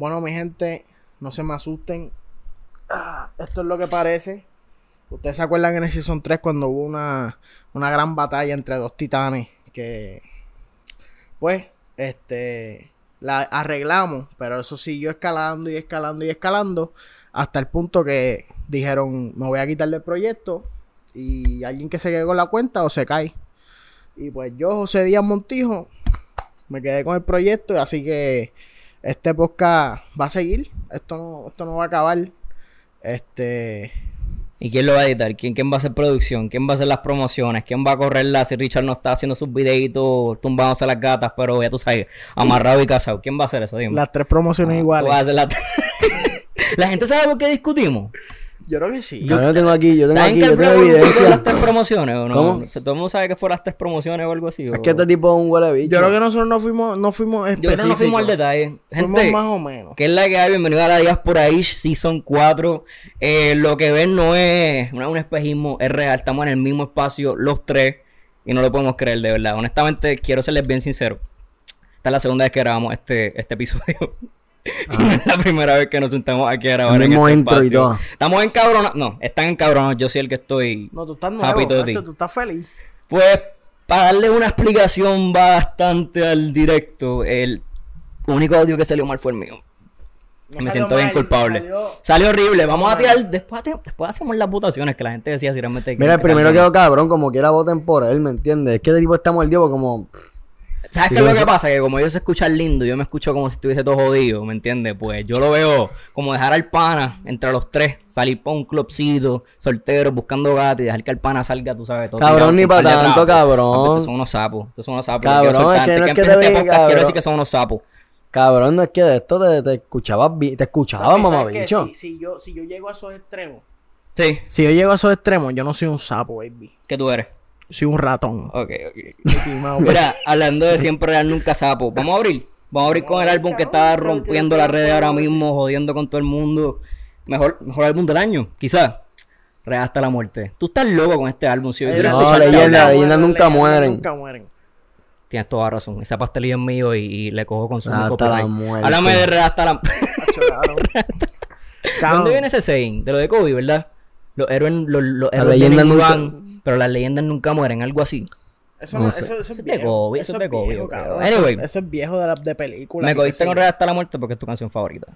Bueno, mi gente, no se me asusten. Ah, esto es lo que parece. Ustedes se acuerdan en el Season 3 cuando hubo una, una gran batalla entre dos titanes que, pues, este, la arreglamos, pero eso siguió escalando y escalando y escalando hasta el punto que dijeron, me voy a quitar del proyecto y alguien que se quede con la cuenta o se cae. Y pues yo, José Díaz Montijo, me quedé con el proyecto, así que este podcast va a seguir. Esto no, esto no va a acabar. Este. ¿Y quién lo va a editar? ¿Quién, ¿Quién va a hacer producción? ¿Quién va a hacer las promociones? ¿Quién va a correrla si Richard no está haciendo sus videitos tumbándose las gatas, pero ya tú sabes, amarrado y casado? ¿Quién va a hacer eso? Dime. Las tres promociones Tú iguales. vas a hacer las- la gente sabe por qué discutimos. Yo creo que sí. Yo, yo tengo aquí, yo tengo ¿Saben aquí, que yo tengo fue las evidencia. tres promociones o no? ¿Cómo? ¿Todo el mundo sabe que fueron las tres promociones o algo así? Es o- que este tipo es un huele bicho. Yo creo que nosotros no fuimos, no fuimos Yo creo que no fuimos al específicos. detalle. Fuimos Gente, más o menos. ¿Qué es la que hay? Bienvenido a la Diáspora Ish Season 4. Eh, lo que ven no es, no es un espejismo, es real. Estamos en el mismo espacio, los tres, y no lo podemos creer, de verdad. Honestamente, quiero serles bien sincero. Esta es la segunda vez que grabamos este, este episodio. Y no es la primera vez que nos sentamos aquí a grabar. El en este intro y espacio. todo. Estamos encabronados. No, están encabronados. Yo soy el que estoy. No, tú estás nuevo, tú estás feliz. Pues, para darle una explicación bastante al directo, el único audio que salió mal fue el mío. Me siento bien culpable. salió- Salió horrible. Vamos a tirar. Después, después hacemos las votaciones que la gente decía si realmente. Mira, el primero quedó cabrón, como quiera voten por él, ¿me entiendes? Es que el tipo está mordido porque como... ¿Sabes Sí, qué es lo que pasa? Que como ellos se escuchan lindo, yo me escucho como si estuviese todo jodido, ¿me entiendes? Pues yo lo veo como dejar al pana entre los tres, salir para un clubcito, soltero, buscando gato y dejar que el pana salga, tú sabes, todo. Cabrón, tirado ni con un par pa' de tanto, cabrón. Estos son unos sapos, estos son unos sapos. Cabrón, Yo es que no es que te este diga, podcast, quiero cabrón. decir que son unos sapos. Cabrón, no es que de esto te, te escuchabas bien, te escuchabas, mamá ¿sabes qué? bicho. Si, si yo, si yo llego a esos extremos. Sí, Si yo llego a esos extremos, yo no soy un sapo, baby. que tú eres. Soy un ratón. Ok, ok. Mira, hablando de siempre real nunca sapo, vamos a abrir. Vamos a abrir con el álbum que está rompiendo las redes ahora mismo, jodiendo con todo el mundo. Mejor, mejor álbum del año, quizás. Real hasta la muerte. Tú estás loco con este álbum. Si yo quiero no, escucharte leyenda, leyenda. nunca mueren. Nunca mueren. Tienes toda razón. Esa pastelilla es mío y, y le cojo con su Hasta la muerte. Háblame de Real hasta la Macho, cabrón. ¿De Cabrón. dónde viene ese saying? De lo de Kobe, ¿verdad? Los héroes, los, los héroes leyendas vienen y nunca- van, pero las leyendas nunca mueren, algo así. Eso, No eso, eso Eso es viejo. Eso es de viejo, cabrón. Anyway. Eso, es viejo de, la, de película. Me cogiste con hasta la muerte porque es tu canción favorita.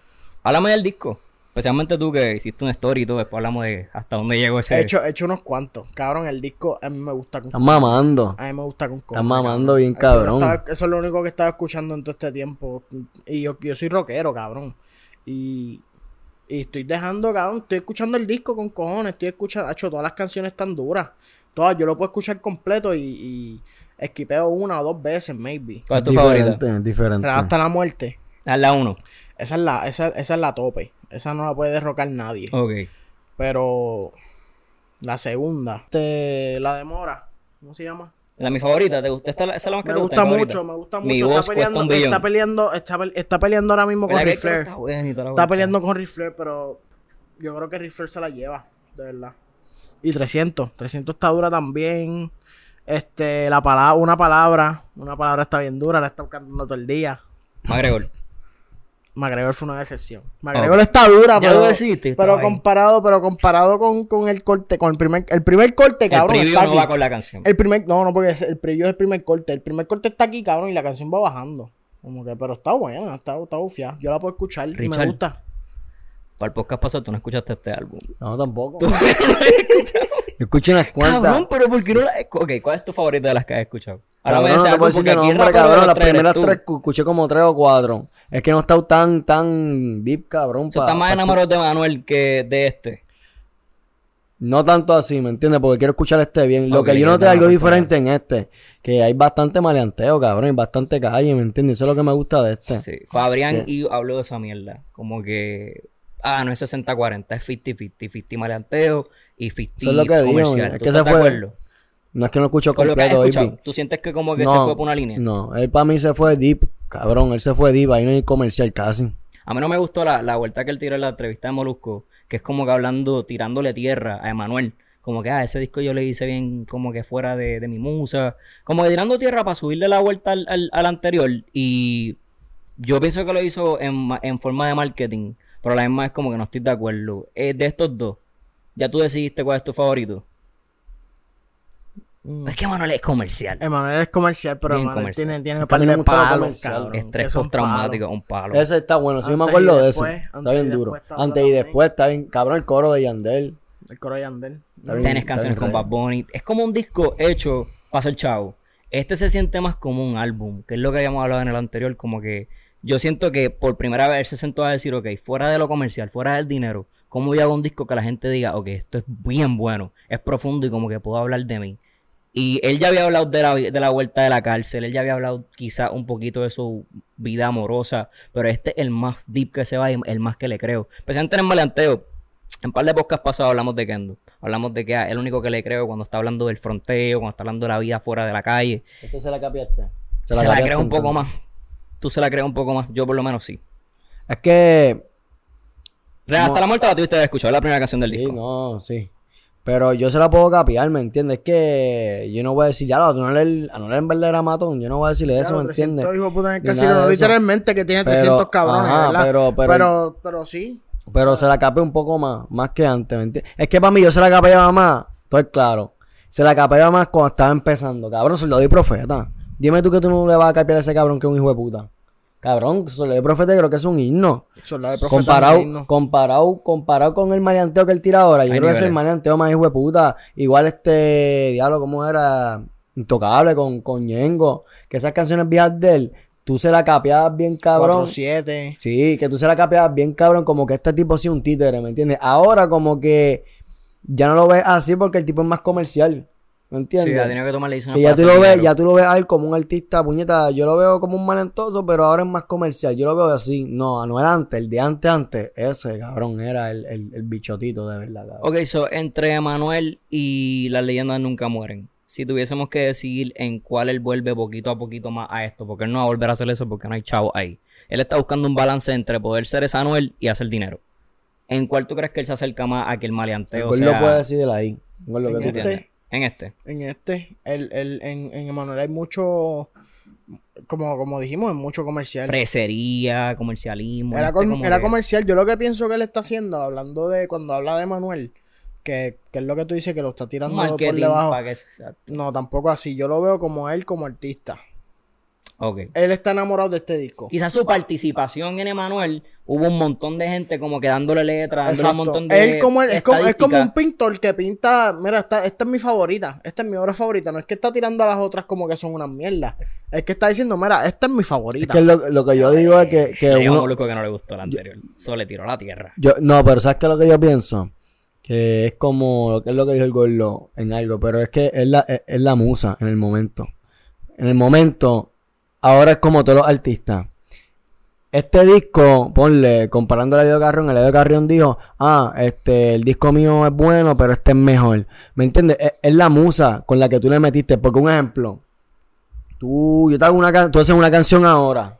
Háblame del disco. Especialmente tú que hiciste una story y todo. Después hablamos de hasta dónde llegó ese. He hecho, he hecho unos cuantos. Cabrón, el disco a mí me gusta con Estás mamando. A mí me gusta con Estás mamando bien, cabrón. estaba- eso es lo único que estaba escuchando en todo este tiempo. Y yo, yo soy rockero, cabrón. Y, y estoy dejando, cabrón. Estoy escuchando el disco con cojones. Estoy escuchando, hecho todas las canciones tan duras. Todas, yo lo puedo esquipeo completo y, y esquipeo una o dos veces, maybe. ¿Cuál es tu favorita? Diferente, diferente. Pero hasta la muerte. Haz la uno. Esa es la, esa, esa es la tope. Esa no la puede derrocar nadie. Ok. Pero la segunda, este, la demora. ¿Cómo se llama? La mi favorita, ¿te gusta? Esta, esa es la más que Me te gusta favorita? mucho, me gusta Mi mucho. voz Está peleando, un está peleando, está, está peleando ahora mismo con ¿Verdad que Ric Flair. está buena Está peleando con Ric Flair, pero yo creo que Ric Flair se la lleva, de verdad. Y 300, 300 está dura también. Este, la palabra, una palabra, una palabra está bien dura, la está cantando todo el día. McGregor. McGregor fue una decepción. McGregor está dura, Ya pero, lo deciste, pero estaba ahí. comparado, pero comparado con, con el corte, con el primer, el primer corte, El cabrón, preview está no aquí. va con la canción. El primer, no, no, porque es- el preview es el primer corte. El primer corte está aquí, cabrón, y la canción va bajando. Como que, pero está buena, está, está bufiada. Yo la puedo escuchar y Richard. me gusta. Para el podcast pasado tú no escuchaste este álbum. No, tampoco. Escuché unas cuantas. Cabrón, pero ¿por qué no la Ok, ¿cuál es tu favorita de las que has escuchado? Cabrón, Háblame de no te puedo decir que nombre, cabrón. Las primeras tres cu- escuché como tres o cuatro. Es que no he estado tan, tan deep, cabrón. Pa- estás más enamorado de Manuel que de este. No tanto así, ¿me entiendes? Porque quiero escuchar este bien. Lo que yo noté no, algo diferente en este. Que hay bastante maleanteo, cabrón. Y bastante calle, ¿me entiendes? Eso es lo que me gusta de este. Sí. Fabrián y habló de esa mierda. Como que. Ah, no es 60-40, es 50-50. 50 maleanteo y 50 Eso es lo que digo, comercial. es ¿Tú que se fue acuerdo? No es que no escucho Con lo completo, escuchado. ¿Tú sientes que como que se fue por una línea? No, él para mí se fue deep, cabrón. Él se fue deep. Ahí no hay comercial casi. A mí no me gustó la, la vuelta que él tiró en la entrevista de Molusco, que es como que hablando, tirándole tierra a Emanuel. Como que, ah, ese disco yo le hice bien como que fuera de, de mi musa. Como que tirando tierra para subirle la vuelta al, al, al anterior. Y Yo pienso que lo hizo en, en forma de marketing, pero la misma vez como que no estoy de acuerdo. Eh, de estos dos, ¿ya tú decidiste cuál es tu favorito? Mm. Es que Manuel es comercial. Emanuel es comercial, pero Bien Emanuel comercial. tiene, tiene par de palos, cabrón. Estrés postraumático, un palo. Ese está bueno, sí me acuerdo de eso. después, Está bien duro. Antes y después está bien, cabrón, el coro de Yandel. El coro de Yandel. Tienes canciones con. Bad Bunny. Es como un disco hecho para ser chavo. Este se siente más como un álbum, que es lo que habíamos hablado en el anterior, como que yo siento que por primera vez se sentó a decir, ok, fuera de lo comercial, fuera del dinero, ¿cómo yo hago un disco que la gente diga, ok, esto es bien bueno, es profundo y como que puedo hablar de mí? Y él ya había hablado de la, de la vuelta de la cárcel, él ya había hablado quizá un poquito de su vida amorosa, pero este es el más deep que se va y el más que le creo. Especialmente en el maleanteo. En un par de podcasts pasados hablamos de Kendo. Hablamos de que es el único que le creo cuando está hablando del fronteo, cuando está hablando de la vida fuera de la calle. ¿Este se la capiaste? Se la, capiaste creo un poco más. Tú se la crees un poco más. Yo por lo menos sí. Es que Real, No. Hasta la muerte la tuviste de escuchar, la primera canción del Sí, disco. no, sí. Pero yo se la puedo capiar, ¿me entiendes? Es que yo no voy a decir, ya, a Anuel, Anuel en verdad era matón. Yo no voy a decirle eso, ¿me entiendes? hijo puta en el casino, no literalmente que tiene Pero, 300 cabrones, ajá, ¿verdad? pero- pero- pero, pero sí. Pero se la capé un poco más, más que antes, ¿me entiendes? Es que para mí yo se la capeaba más, estoy claro. Se la capeaba más cuando estaba empezando. Cabrón, soldado y profeta. Dime tú que tú no le vas a capear a ese cabrón que es un hijo de puta. Cabrón, soldado y profeta creo que es un himno. Soldado de profeta Comparado, Marino. comparado, comparado con el maleanteo que él tira ahora, yo creo que es el maleanteo más hijo de puta. Igual este, diablo, ¿cómo era? Intocable con, con Ñengo. Que esas canciones viejas de él, tú se la capeabas bien cabrón. 4-7. Sí, que tú se la capeabas bien cabrón, como que este tipo sí es un títere, ¿me entiendes? Ahora como que ya no lo ves así porque el tipo es más comercial, ¿me Sí, entiendes? ha tenido que tomar decisiones que ya tú lo ves, ya tú lo ves a él como un artista, puñeta, yo lo veo como un malentoso, pero ahora es más comercial, yo lo veo así, no, no era antes, el de antes antes, ese cabrón era el, el, el bichotito de verdad, cabrón. Ok, so, entre Manuel y las leyendas nunca mueren. Si tuviésemos que decidir en cuál él vuelve poquito a poquito más a esto, porque él no va a volver a hacer eso porque no hay chavo ahí. Él está buscando un balance entre poder ser ese Anuel y hacer dinero. ¿En cuál tú crees que él se acerca más a que el maleanteo gol sea... lo puede decir de ahí, el gol lo que tú. En este. En este, el, el, en, en Emanuel hay mucho, como, como dijimos, es mucho comercial. Fresería, comercialismo. Era, este era que- comercial. Yo lo que pienso que él está haciendo, hablando de cuando habla de Manuel, que, que es lo que tú dices, que lo está tirando por marketing debajo. que... exacto. No, tampoco así. Yo lo veo como él como artista. Ok. Él está enamorado de este disco. Quizás su participación en Emanuel hubo un montón de gente como que dándole letras, dándole un montón de Él como, es, como, es como un pintor que pinta, mira, esta, esta es mi favorita, esta es mi obra favorita. No es que está tirando a las otras como que son unas mierdas. Es que está diciendo, mira, esta es mi Es favorita. que lo, lo que yo digo es que, que Le uno, que no le gustó la anterior. Solo le tiró a la tierra. Yo, no, pero ¿sabes qué es lo que yo pienso? Que es como, que es lo que dijo el gordo en algo, pero es que es la, es, es la musa en el momento. En el momento, ahora es como todos los artistas. Este disco, ponle, comparando a Eladio Carrión, Eladio Carrión dijo, ah, este, el disco mío es bueno, pero este es mejor. ¿Me entiendes? Es, es la musa con la que tú le metiste. Porque un ejemplo, tú, yo te hago una, tú haces una canción ahora.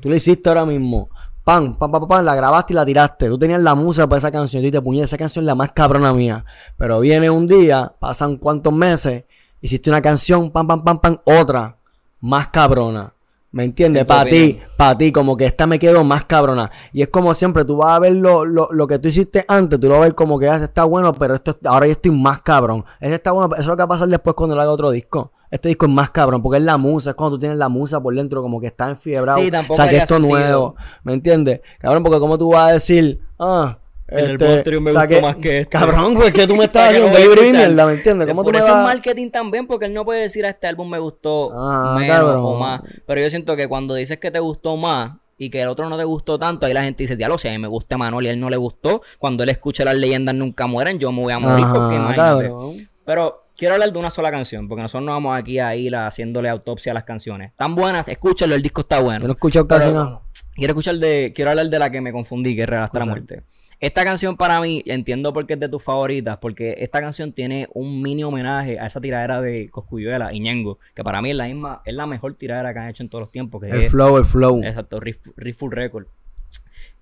Tú lo hiciste ahora mismo. Pam, pam, pam, pam, pam, la grabaste y la tiraste. Tú tenías la musa para esa canción. Y te puñet, esa canción es la más cabrona mía. Pero viene un día, pasan cuantos meses, hiciste una canción, pam, pam, pam, pam, otra, más cabrona. ¿Me entiendes? Para ti, para ti, como que esta me quedó más cabrona. Y es como siempre, tú vas a ver lo, lo, lo que tú hiciste antes, tú lo vas a ver como que "Ah, ese está bueno, pero esto ahora yo estoy más cabrón. Ese está bueno, eso es lo que va a pasar después cuando le haga otro disco. Este disco es más cabrón, porque es la musa, es cuando tú tienes la musa por dentro, como que está enfiebrado. Sí, tampoco saqué haría esto sentido. nuevo. ¿Me entiendes? Cabrón, porque como tú vas a decir, ah, El este, anterior me gustó más que este. Cabrón, pues que tú me estás haciendo delivery mierda, ¿me entiendes? ¿Cómo tú Por me eso es marketing también, porque él no puede decir a este álbum me gustó Ah, menos cabrón. o más. Pero yo siento que cuando dices que te gustó más y que el otro no te gustó tanto, ahí la gente dice, ya lo sé, a mí me gusta Manuel y a él no le gustó. Cuando él escuche las leyendas nunca mueren, yo me voy a morir porque imagínate. cabrón. Pero quiero hablar de una sola canción, porque nosotros no vamos aquí a ir haciéndole autopsia a las canciones. Tan buenas, escúchalo, el disco está bueno. Yo no he escuchado casi nada. Quiero escuchar de, quiero hablar de la que me confundí, que es Real hasta la muerte. Esta canción para mí, entiendo por qué es de tus favoritas, porque esta canción tiene un mini homenaje a esa tiradera de Coscuyuela y Ñengo, que para mí es la misma, es la mejor tiradera que han hecho en todos los tiempos, que El es, flow, el flow. exacto, Riff, Riff Full Record.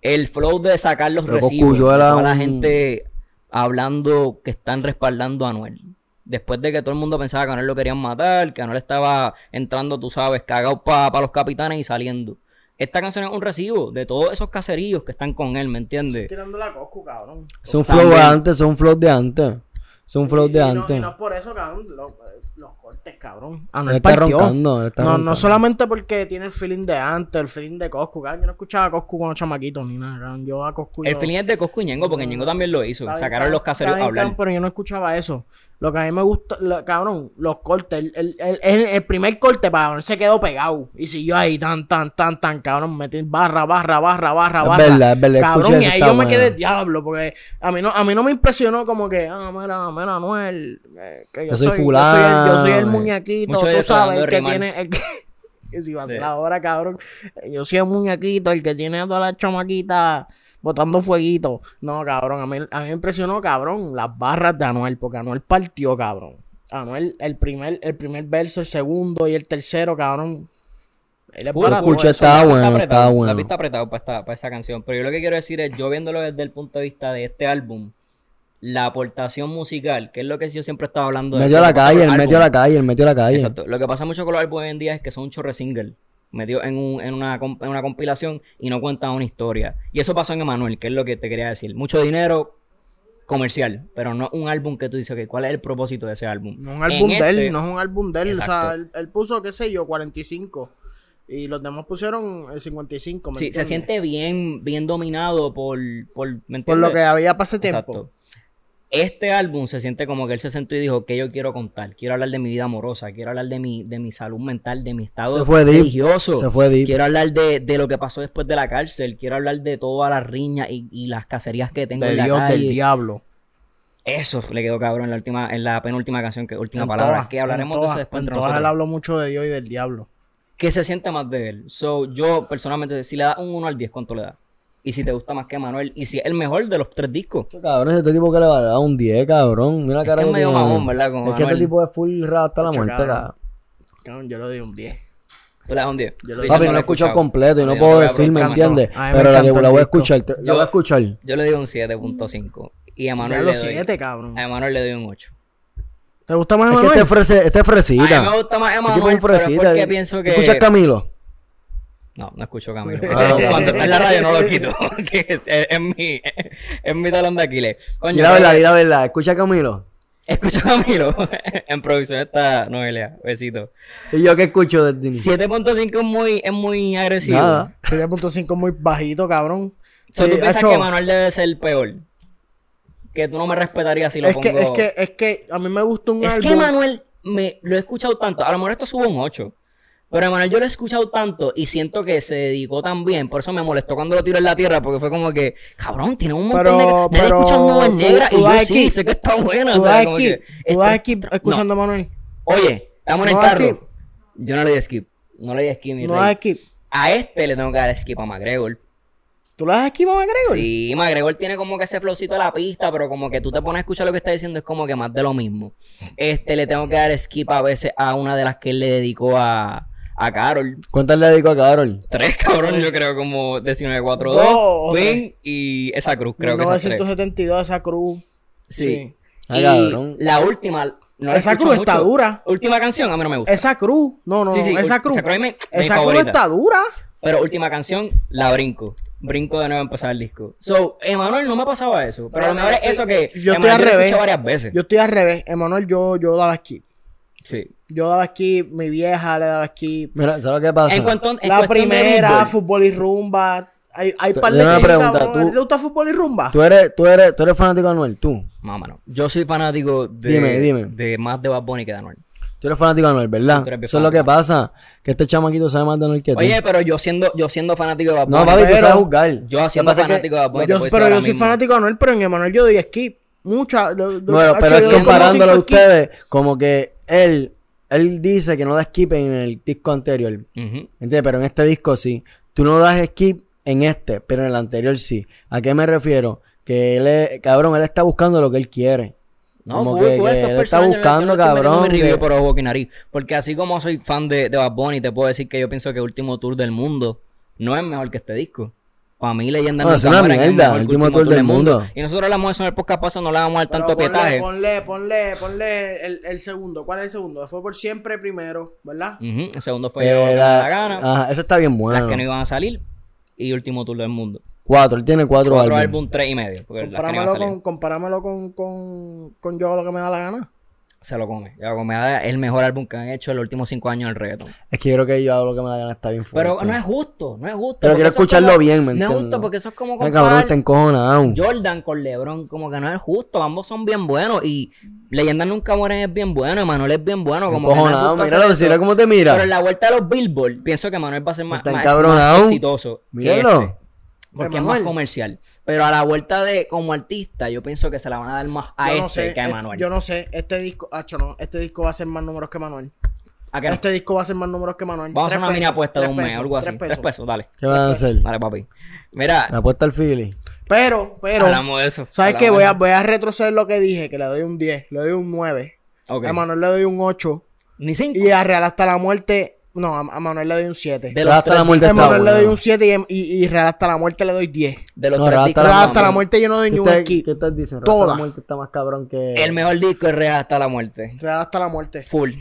El flow de sacar los Pero recibos, la gente hablando que están respaldando a Anuel. Después de que todo el mundo pensaba que Anuel lo querían matar, que Anuel estaba entrando, tú sabes, cagado para los capitanes y saliendo. Esta canción es un recibo de todos esos caserillos que están con él, ¿me entiendes? Tirando la Coscu, cabrón. Es un flow de antes, es un flow de antes. Es un flow de y no- antes. Y no es por eso, cabrón. Los, los cortes, cabrón. Ah, Él no, está roncando, él está no, roncando. no solamente porque tiene el feeling de antes, el feeling de Coscu, cabrón. Yo no escuchaba a Coscu con los chamaquitos ni nada, cabrón. Yo a Coscu. El yo- feeling es de Coscu y Ñengo, porque Ñengo también lo hizo. Está Sacaron los caseros a hablar. Pero yo no escuchaba eso. Lo que a mí me gusta, lo- cabrón, los cortes. El, el, el, el- el primer corte, cabrón, se quedó pegado. Y siguió ahí, tan, tan, tan, tan, cabrón. Metí barra, barra, barra, barra, Es barra. verdad, es verdad, Cabrón, escuché y ahí yo me quedé diablo, porque a mí no, a mí no me impresionó como que, ah, mira, mira, Anuel, eh, que yo, Yo soy soy, yo soy el, yo soy el fulano, muñequito, Mucho tú sabes, el que rimar. tiene, el que, que si va a ser Sí. ahora, cabrón, yo soy el muñequito, el que tiene a todas las chamaquitas botando fueguito. No, cabrón, a mí, a mí me impresionó, cabrón, las barras de Anuel, porque Anuel partió, cabrón. Anuel, el primer, el primer verso, el segundo y el tercero, cabrón. Él es la pista bueno, apretado, estaba bueno. La pista apretado para, esta, para esa canción. Pero yo lo que quiero decir es, yo viéndolo desde el punto de vista de este álbum, la aportación musical, que es lo que yo siempre estaba hablando. de Metió a lo la calle, él metió a la calle, él metió a la calle. Exacto. Lo que pasa mucho con los álbumes hoy en día es que son un chorre single. Metió en, un, en, una, en una compilación y no cuentan una historia. Y eso pasó en Emanuel, que es lo que te quería decir. Mucho dinero comercial, pero no un álbum que tú dices, que ¿cuál es el propósito de ese álbum? No es un álbum En de él, este- no es un álbum de él. O sea, él, él puso, qué sé yo, 45. Y los demás pusieron el 55. ¿me Sí, se siente bien, bien dominado por, por, ¿me Por lo que había pasado tiempo. Exacto. Este álbum se siente como que él se sentó y dijo que yo quiero contar, quiero hablar de mi vida amorosa, quiero hablar de mi, de mi salud mental, de mi estado Se fue religioso, se fue deep. quiero hablar de, de lo que pasó después de la cárcel, quiero hablar de todas las riñas y, y las cacerías que tengo De en la Dios, calle. del diablo. Eso le quedó cabrón en la última, en la penúltima canción, que última En palabra, todas, que hablaremos de eso después En todas él habló mucho de Dios y del diablo. ¿Qué se siente más de él? So, yo personalmente, si le das un 1 al 10, ¿cuánto le das? Y si te gusta más que Manuel, y si es el mejor de los tres discos. Cabrón, este tipo que le va a dar un 10, cabrón. Mira la Es cara que que, es medio tiene. mamón, ¿verdad? Como es que este tipo es full rap hasta la muerte, cabrón. cabrón. Yo le doy un 10. Tú le das un 10. Yo le- Yo Papi, lo no lo he escuchado completo y no Yo puedo decir, ¿me entiendes? no. Mí me Pero la, la voy a escuchar, te- la Yo- voy a escuchar. Yo le doy un 7.5. Y a Manuel le doy. 7, cabrón. A Manuel le doy un 8. ¿Te gusta más Es que Emanuel? este este es A mí fresita. me gusta más Este Emanuel, pero es fresita. porque pienso que... ¿Escuchas Camilo? No, no escucho Camilo. Cuando está en la radio no lo quito. que es, es, es mi, es mi talón de Aquiles. Coño, Y la verdad, y la verdad. ¿Escucha Camilo? Escucho a Camilo. en producción está Noelia. Besito. ¿Y yo qué escucho inicio? 7.5 es muy, es muy agresivo. Nada. 7.5 muy bajito, cabrón. So, ¿Tú piensas que Manuel debe ser el peor? Que tú no me respetarías si lo es pongo... que, es que, es que a mí me gusta un Es álbum. que Manuel me lo he escuchado tanto. A lo mejor esto sube un 8. Pero a Manuel yo lo he escuchado tanto y siento que se dedicó tan bien. Por eso me molestó cuando lo tiró en la tierra. Porque fue como que, cabrón, tiene un montón Pero- de. Nadie pero escucha tú- Negras tú y yo das sí, aquí- sé que está buena. Tú o sea, como aquí, que tú aquí no. escuchando a Manuel. Oye, estamos en el No carro. skip. Yo no le di skip. No le di skip, mi No rey. das aquí. A este le tengo que dar skip a McGregor. ¿Tú le das aquí, Mamá Gregor? Sí, McGregor tiene como que ese flowcito de la pista, pero como que tú te pones a escuchar lo que está diciendo, es como que más de lo mismo. Este le tengo que dar skip a veces a una de las que él le dedicó a, a Carol. ¿Cuántas le dedico a Carol? Tres, cabrón, yo creo como 1942, Dos, Queen y esa cruz, creo que esas tres. 1972, esa cruz. Sí. sí. Ah, Y cabrón. la última, no la Esa cruz está dura. Última canción, a mí no me gusta. Esa cruz. No, no, Sí, sí, esa cruz. esa cruz esa está dura. Pero última canción, la brinco. Brinco de nuevo a empezar el disco. So, Emanuel no me pasaba eso. Pero a lo mejor es eso que Yo estoy al lo he revés. varias veces. Yo estoy al revés. Emanuel, yo, yo daba skip. Sí. Yo daba skip. Mi vieja le daba skip. Mira, ¿sabes lo que pasa? En cuanto, en La primera, fútbol y rumba. Hay, hay par de pregunta, tú- ¿A ti ¿Te gusta fútbol y rumba? Tú eres, tú eres, tú eres fanático de Anuel, tú. No, mano. Yo soy fanático de, Dime, dime. de más de Bad Bunny que de Anuel. Tú eres fanático de Anuel, ¿verdad? Eso es lo que pasa. Que este chamaquito sabe más de Anuel que tú. Oye, pero yo siendo, yo siendo fanático de Bad Bunny. no, papi, tú sabes jugar. Yo siendo fanático de Bad Bunny. Yo- pero yo soy mismo. fanático de Anuel, pero en Emanuel yo doy skip. Mucha. lo- lo- Bueno, pero es comparándolo a ustedes, como que él, él dice que no da skip en el disco anterior. Pero en este disco sí. Tú no das skip en este, pero en el anterior sí. ¿A qué me refiero? Que él es, cabrón, él está buscando lo que él quiere. No, Como full, que- full, que él está buscando, cabrón, que- por ojo nariz. Porque así como soy fan de, de Bad Bunny, te puedo decir que yo pienso que el último tour del mundo no es mejor que este disco. Para mí, Leyenda No, nunca es una mejor el último tour del mundo. Y nosotros hablamos de eso en el podcast pasado, no le vamos a dar Pero tanto ponle, pietaje. Ponle, ponle, ponle el, el segundo. ¿Cuál es el segundo? Fue por siempre primero, ¿verdad? El segundo fue Eh, Yo, lo que me la- da la gana. Ajá, eso está bien bueno. Las que no iban a salir. Y último tour del mundo. Cuatro, él tiene cuatro, Cuatro álbumes. álbum, tres y medio. No salir. con, compáramelo con, con, con yo lo que me da la gana. Se lo come. Ya come es el mejor álbum que han hecho en los últimos cinco años del reggaeton. Es que yo creo que yo hago lo que me da la gana está bien fuerte. Pero no es justo, no es justo. Pero quiero es escucharlo como- bien, ¿me No es justo porque eso es como Ay, cabrón, comparar está encojonado. Jordan con LeBron, como que no es justo. Ambos son bien buenos y Leyendas Nunca Mueren es bien bueno, Emanuel es bien bueno. Como que no es Encojonado, justo hacer míralo, mira cómo te mira. Pero en la vuelta de los Billboard, pienso que Manuel va a ser más, Está más- más exitoso. que Míralo. Porque es más comercial. Pero a la vuelta de como artista, yo pienso que se la van a dar más a yo este no sé, que a eh, Emanuel. yo no sé, este disco, hacho, no, este disco va a ser más números que Manuel. ¿A qué no? Este disco va a ser más números que Manuel. Vamos a hacer una mini apuesta de un mes, pesos, algo así. tres Tres pesos. dale. ¿Qué van a hacer? Dale, papi. Mira, La apuesta al Philly. Pero, pero, hablamos de eso. ¿sabes qué? Voy a, voy a retroceder lo que dije, que le doy un 10, le doy un 9. Ok. A Manuel le doy un 8. Ni cinco. Y a Real hasta la muerte, no, a, a Manuel le doy un 7. De los Hasta la muerte A Manuel le doy un 7 y, y, y Real hasta la muerte le doy 10. De los No, tres Real discos. hasta Real hasta la muerte yo no doy ni ¿Qué un esqui. ¿Qué estás diciendo? Toda. La muerte está más cabrón que... El mejor disco es Real hasta la muerte. Real hasta la muerte. Full.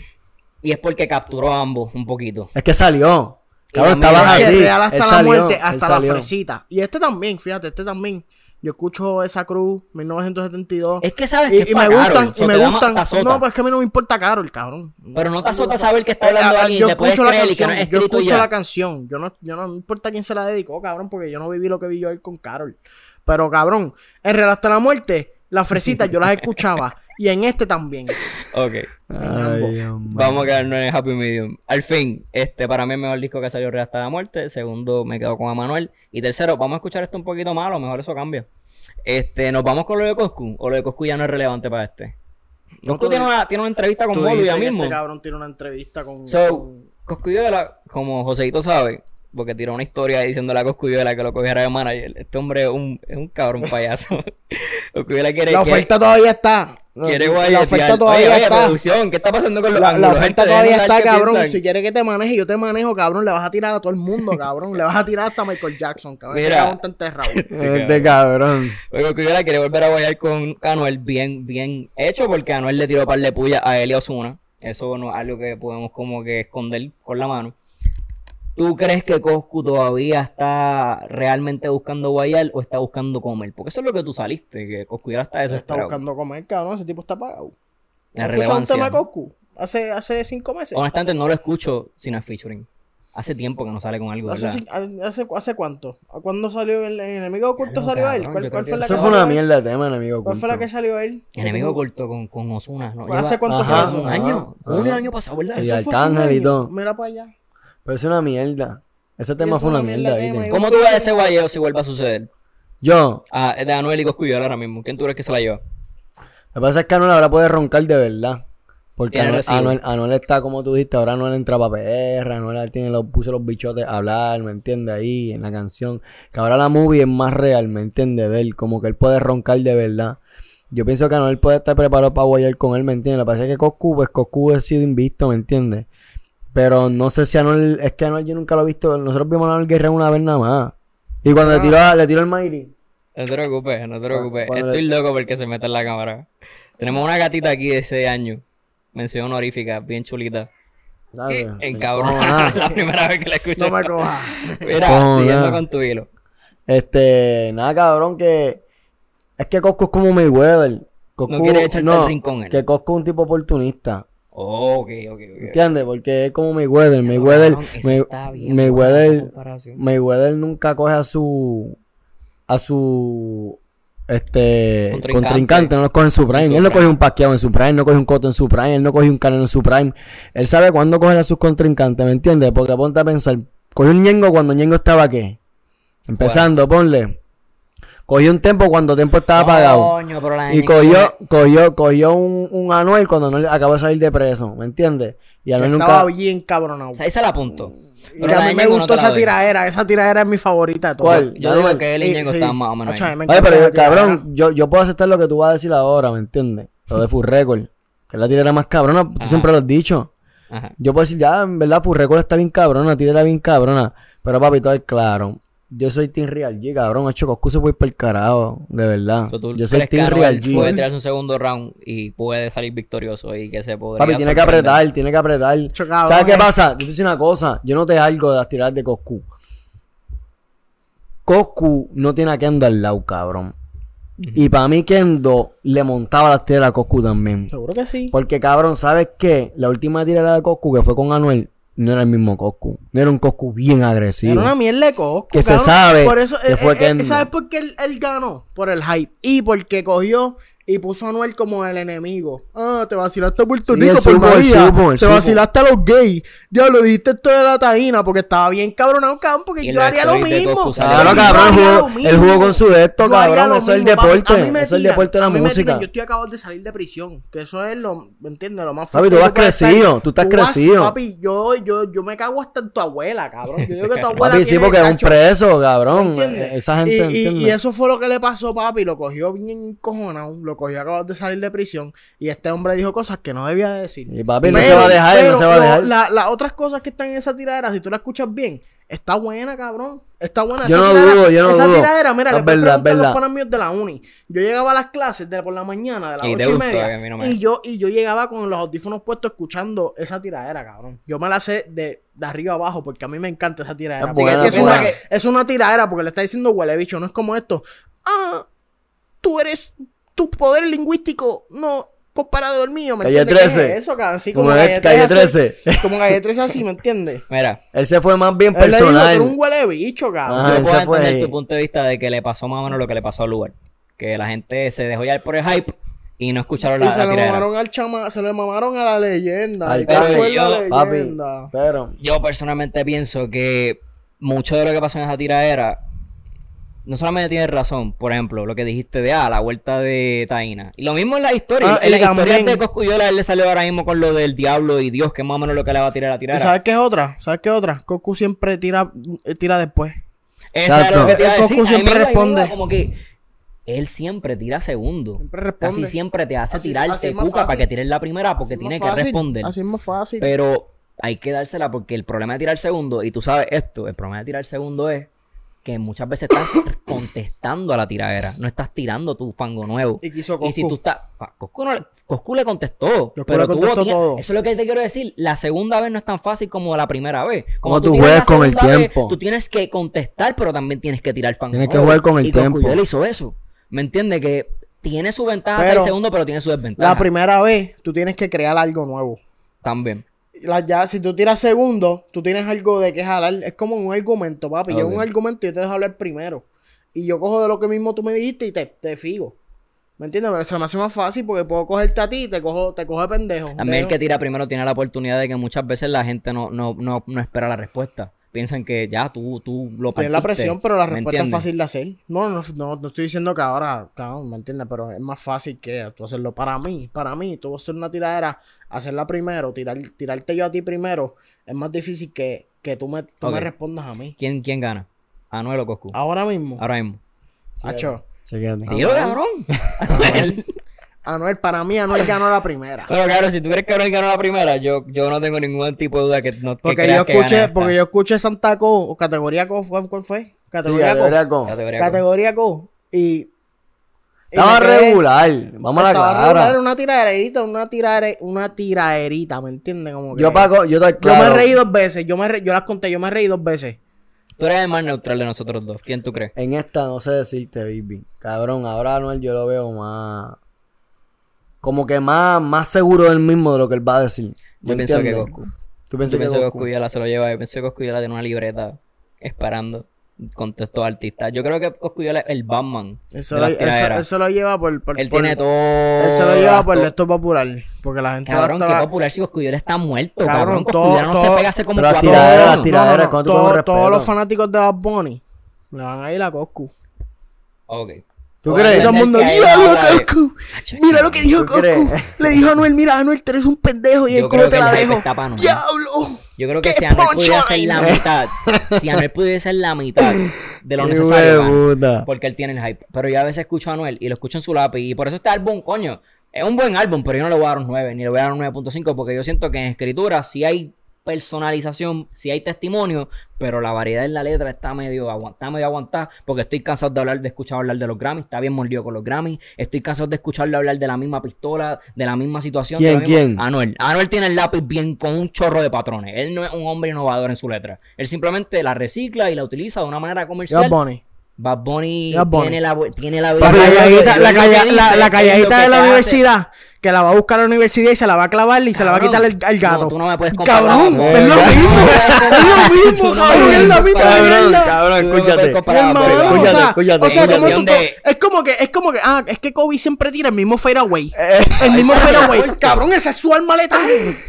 Y es porque capturó a ambos un poquito. Es que salió. Cabrón, Y también estabas Es que así. Real hasta Él la salió, muerte, hasta la fresita. Y este también, fíjate, este también. Yo escucho esa cruz, 1972. Es que sabes y, que es y me gustan, so y me gustan. No, pues es que a mí no me importa Carol, cabrón. Pero no te azota saber que está hablando Eh, alguien yo y te puedes escucho la no canción, yo escucho ya. la canción. Yo no, yo no me importa quién se la dedicó, cabrón, porque yo no viví lo que vivió él con Carol. Pero, cabrón, en Real hasta la muerte, las fresitas yo las escuchaba. y en este también. Ok. Ay. Vamos a quedarnos en el Happy Medium. Al fin, este para mí es el mejor disco que salió Real hasta la muerte. Segundo, me quedo con Emanuel. Y tercero, vamos a escuchar esto un poquito malo, mejor eso cambia. Este, nos vamos con lo de Coscu. O lo de Coscu ya no es relevante para este. No, Coscu tiene una, tiene una entrevista con Bolu ya mismo. Este cabrón tiene una entrevista con. So, con- Coscuyuela, como Joseito sabe, porque tiró una historia diciéndole a Coscuyuela que lo cogiera de manager. Este hombre es un, es un cabrón payaso. Coscuyuela quiere la que- oferta todavía está. quiere la oferta todavía Oye, oye, está. producción, ¿qué está pasando con los La, la oferta Gente, todavía está, cabrón. piensan. Si quieres que te maneje, yo te manejo, cabrón. Le vas a tirar a todo el mundo, cabrón. Le vas a tirar hasta a Michael Jackson, cabrón. Ese Mira. cabrón está enterrado. Este cabrón. Oye, Coscuyuela quiere volver a guayar con Anuel bien, bien hecho, porque Anuel le tiró un par de pullas a Eli Osuna. Eso no es algo que podemos como que esconder con la mano. ¿Tú crees que Coscu todavía está realmente buscando guayar o está buscando comer? Porque eso es lo que tú saliste, que Coscu ya está Se está desesperado. buscando comer, cabrón. Ese tipo está pagado. La ¿Has escuchado un relevancia. tema de Coscu? Hace, hace cinco meses. Honestamente no lo escucho sin el featuring. Hace tiempo que no sale con algo, ¿Hace, hace, hace cuánto? ¿A ¿Cuándo salió el, el enemigo oculto? Claro, ¿Salió él? cabrón, ¿Cuál, yo cuál fue la Eso que fue una salió él? mierda de tema, enemigo. ¿Cuál fue la que oculto. salió él? Enemigo oculto con, con Osuna, ¿no? ¿Hace cuánto Ajá, fue eso? un año. Ajá. Del año pasado, ¿verdad? Y Eso fue hace un Arcángel y año. todo. Mira para allá. Pero es una mierda. Ese tema fue una mierda. ¿Cómo tú ves ese guayeo si vuelve a suceder? Yo, Ah, es de Anuel y Coscuyola ahora mismo. ¿Quién tú crees que se la lleva? Lo que pasa es que Anuel ahora puede roncar de verdad. Porque. Anuel- Anuel está como tú dijiste, ahora Anuel entra para PR, Anuel tiene los, puso los bichotes a hablar, ¿me entiendes? Ahí en la canción. Que ahora la movie es más real, ¿me entiendes? De él, como que él puede roncar de verdad. Yo pienso que Anuel puede estar preparado para guayar con él, ¿me entiendes? Lo que pasa es que Coscu, pues Coscu ha sido invisto, ¿me entiendes? Pero no sé si Anuel, es que Anuel yo nunca lo he visto, nosotros vimos a Anuel guerrero una vez nada más. Y cuando le tiró, le tiró el Mayri. No te preocupes, no te preocupes. cuando Estoy le- loco porque se mete en la cámara. Tenemos una gatita aquí de 6 años. Mención honorífica, bien chulita. ¿sabes? En cabrón. La primera vez que la escucho. No me cojas. Mira, siguiendo con tu hilo. Este, nada cabrón que es que Cosco es como Mayweather. Coscu, No quiere echarte al rincón él. Que Cosco es un tipo oportunista. Oh, ok, ok, ok. ¿Entiendes? Porque es como Mayweather. Mayweather, May- está bien Mayweather. Mayweather nunca coge a su a su este Contrincante. contrincante, no lo coge en su prime. En su él no prime. coge un Pacquiao en su prime, no coge un Cotto en su prime, él no coge un Canelo en su prime. Él sabe cuándo coger a sus contrincantes, ¿me entiendes? Porque ponte a pensar, cogió un Ñengo cuando Ñengo estaba qué? Empezando, ponle. Cogió un Tempo cuando Tempo estaba apagado. Coño, pero la Y cogió, cogió, cogió un, un Anuel cuando Anuel acabó de salir de preso, ¿me entiendes? Y Que Anuel estaba nunca... bien cabronado. O sea, ahí se la apunto. Y a mí me gustó esa tiradera. Esa tiradera es mi favorita de todas. ¿Cuál? Yo digo Anuel. que él y Ñengo sí. más o menos Oye, encanta pero tiradera. cabrón, yo, yo puedo aceptar lo que tú vas a decir ahora, ¿me entiendes? Lo de Full Record. Que es la tirera más cabrona, tú Ajá. siempre lo has dicho. Ajá. Yo puedo decir, ya, en verdad, Full Record está bien cabrona, tirera bien cabrona. Pero papi, todo es claro. Yo soy Team Real G, cabrón. Hecho, Coscu se puede ir para el carajo, de verdad. ¿Tú- tú Yo soy Team Real G. Puede tirarse un segundo round y puede salir victorioso y que se podría. Papi, tiene que apretar, tiene que apretar. ¿Sabes qué es- pasa? Yo te una cosa. Yo no te algo de las tiradas de Coscu. Coscu no tiene a Kendo al lado, cabrón. Y para mí Kendo le montaba las tiradas a Coscu también. Seguro que sí. Porque, cabrón, ¿sabes qué? La última tirada de Coscu que fue con Anuel no era el mismo Coscu. No era un Coscu bien agresivo. Era una mierda de Coscu. Que se cabrón. sabe Por eso, que eh, fue eh. ¿Sabes por qué él, él ganó? Por el hype. Y porque cogió y puso a Anuel como el enemigo. Ah, te vacilaste a Puerto Sí, Rico él por supo, él te vacilaste a los gays. Ya lo dijiste esto de la taína porque estaba bien cabronado, cabrón. Porque yo haría lo mismo. Claro, cabrón, haría jugó, con su de esto, cabrón. Eso es el papi. Deporte. Eso es el deporte de la música. Yo estoy acabado de salir de prisión. Que eso es lo, ¿me entiendes? Lo más Papi, tú fuerte vas que puede crecido, tú estás crecido. Papi, yo, yo, yo me cago hasta en tu abuela, cabrón. Yo digo que tu abuela Papi, sí, porque es un preso, ¿Me cabrón. Esa gente y, y- entiende. y eso fue lo que le pasó, papi. Lo cogió bien cojonado. Lo cogió acabado de salir de prisión. Y este hombre dijo cosas que no debía decir. Y papi, no se va a dejar, no se va a dejar. la- las otras cosas que están en esa tiradera, si tú la escuchas bien, está buena, cabrón. Está buena. Yo Esa no tiradera- dudo, yo no esa dudo. tiradera, mira, Es verdad, es los verdad. panas míos de la uni. Yo llegaba a las clases de por la mañana, de las Y ocho y media. no me- Y yo, y yo llegaba con los audífonos puestos escuchando esa tiradera, cabrón. Yo me la sé de, de arriba abajo porque a mí me encanta esa tiradera. Es buena, es, una, es una tiradera porque le está diciendo huele bicho, no es como esto. Ah, tú eres, tu poder lingüístico no comparado al mío, ¿me Calle entiendes? ¿Qué 13. es eso, cabrón? Así Como como, es calle Calle 13. 13. Como calle 13 así, ¿me entiendes? Mira, Él se fue más bien Él le dijo, "Tú personal. eres un huele bicho, cabrón. Ah, yo él puedo se entender ahí. tu punto de vista de que le pasó más o menos lo que le pasó a Lugar. Que la gente se dejó llevar por el hype y no escucharon y la, se la le mamaron al chama, se le mamaron a la leyenda. Al ¿Y papi, fue yo- la Papi, pero Yo personalmente pienso que mucho de lo que pasó en esa tiradera no solamente tienes razón, por ejemplo, lo que dijiste de ah, la vuelta de Taina. Y lo mismo en la historia. Ah, en la historia de Coscuyola él le salió ahora mismo con lo del diablo y Dios, que es más o menos lo que le va a tirar a la ¿Y tiradera. sabes qué es otra? ¿Sabes qué es otra? Cocu siempre tira, eh, tira después. Eso era lo Exacto. que. Coscu siempre responde. Como que él siempre tira segundo. Siempre responde. Casi siempre te hace Así- tirarte es cuca para que tires la primera porque Así es tiene que responder. Así es más fácil. Pero hay que dársela porque el problema de tirar segundo, y tú sabes esto, el problema de tirar segundo es que muchas veces estás contestando a la tiradera, no estás tirando tu fango nuevo. Y quiso Y si Coscu. tú estás. Coscu, no le- Coscu le contestó. Coscu pero le contestó todo. Eso es lo que te quiero decir. La segunda vez no es tan fácil como la primera vez. Como tú juegas con el vez, tiempo. tú tienes que contestar, pero también tienes que tirar fango Tienes que jugar con el y Coscu tiempo. ya le hizo eso. ¿Me entiendes? Que tiene su ventaja Pero 6 segundos, pero tiene su desventaja. La primera vez, tú tienes que crear algo nuevo. También. La, ya, si tú tiras segundo, tú tienes algo de que jalar. Es como un argumento, papi. Yo Ok. un argumento yo te dejo hablar primero. Y yo cojo de lo que mismo tú me dijiste y te, te figo. ¿Me entiendes? Se me hace más fácil porque puedo cogerte a ti y te cojo, te cojo de pendejo. También el que tira primero tiene la oportunidad de que muchas veces la gente no, no, no, no espera la respuesta. Piensan que ya tú, tú lo Tienes la presión, pero la ¿me respuesta es fácil de hacer. No, no, no, no estoy diciendo que ahora, cabrón, ¿me entiendes? Pero es más fácil que tú hacerlo. Para mí, para mí, tú hacer una tiradera, hacerla primero, tirar, tirarte yo a ti primero, es más difícil que, que tú, me, tú me respondas a mí. ¿Quién, ¿Quién gana? ¿Anuel o Coscu? Ahora mismo, Ahora mismo. Acho, Chequéate. Dilo, cabrón. Anuel. Para mí, Anuel ganó la primera. Pero claro, si tú crees que Anuel ganó la primera, yo, yo no tengo ningún tipo de duda que no que Porque creas yo escuché, porque yo escuché Santa Co, o categoría Co, ¿cuál, cuál fue? Sí, Categoría Co. categoría con- Categoría Co. Y. y Estaba quedé- regular. Vamos a la Estaba regular, una tiraderita, una tirare, una tiraderita, ¿me entiendes? Como que- Yo pago, yo te Yo me reí dos veces, yo me re- yo las conté, yo me reí dos veces. Tú eres el más neutral de nosotros dos. ¿Quién tú crees? En esta no sé decirte, baby. Cabrón, ahora Anuel yo lo veo más. Como que más, más seguro del mismo de lo que él va a decir. Yo ¿Me pienso que? Coscu. ¿Tú Yo que pienso que Coscu? Coscu ya se lo lleva. Yo pienso que Coscu ya tiene una libreta esperando contextos artistas. Yo creo que Coscu es el Batman Eso, de lo, las eso, tiraderas. eso lo lleva por, por Él por- tiene todo. Él se lo lleva por el esto- popular. Porque la gente Cabrón, va a qué estar- popular si Coscuyuela está muerto, Cabrón, cabrón. todo- no se todo- pega hace como cuatro tiraderas, años. las tiraderas, con todo todo- todos los fanáticos de Bad Bunny le van a ir a Coscu. Ok. ¿Tú crees? Todo el mundo, ¡Diablo! Hacho, Mira lo que dijo. Coscu. Le dijo a Anuel, mira, Anuel, tú eres un pendejo y él cómo te la dejo. ¡Diablo! Yo creo que ¡Qué si Anuel pudiera ser la mitad, si Anuel pudiera ser la mitad de lo necesario, porque él tiene el hype. Pero yo a veces escucho a Anuel y lo escucho en su lápiz. Y por eso este álbum, coño, es un buen álbum, pero yo no le voy a dar un 9, ni le voy a dar un 9.5, porque yo siento que en escritura sí hay personalización, si hay testimonio, pero la variedad en la letra está medio aguantada, medio aguantada, porque estoy cansado de hablar, de escuchar hablar de los Grammys, está bien mordido con los Grammys, estoy cansado de escucharlo hablar de la misma pistola, de la misma situación. ¿Quién, quién? Anuel. Anuel tiene el lápiz bien con un chorro de patrones. Él no es un hombre innovador en su letra. Él simplemente la recicla y la utiliza de una manera comercial. Bad Bunny, Bad Bunny. tiene la tiene la La calladita, yo- la, calla- la- la calladita de la te universidad, que la va a buscar a la universidad y se la va a clavar y se la va a quitar el, al gato. no, tú no me puedes comparar Cabrón, la- es lo mismo. es lo mismo, cabrón, es la misma. Cabrón, cabrón, escúchate. Escúchate, escúchate, o sea, como tú, es como que, es como que, ah, es que Kobe siempre tira el mismo fadeaway. Eh, El mismo fadeaway. Cabrón, ese es su arma letal.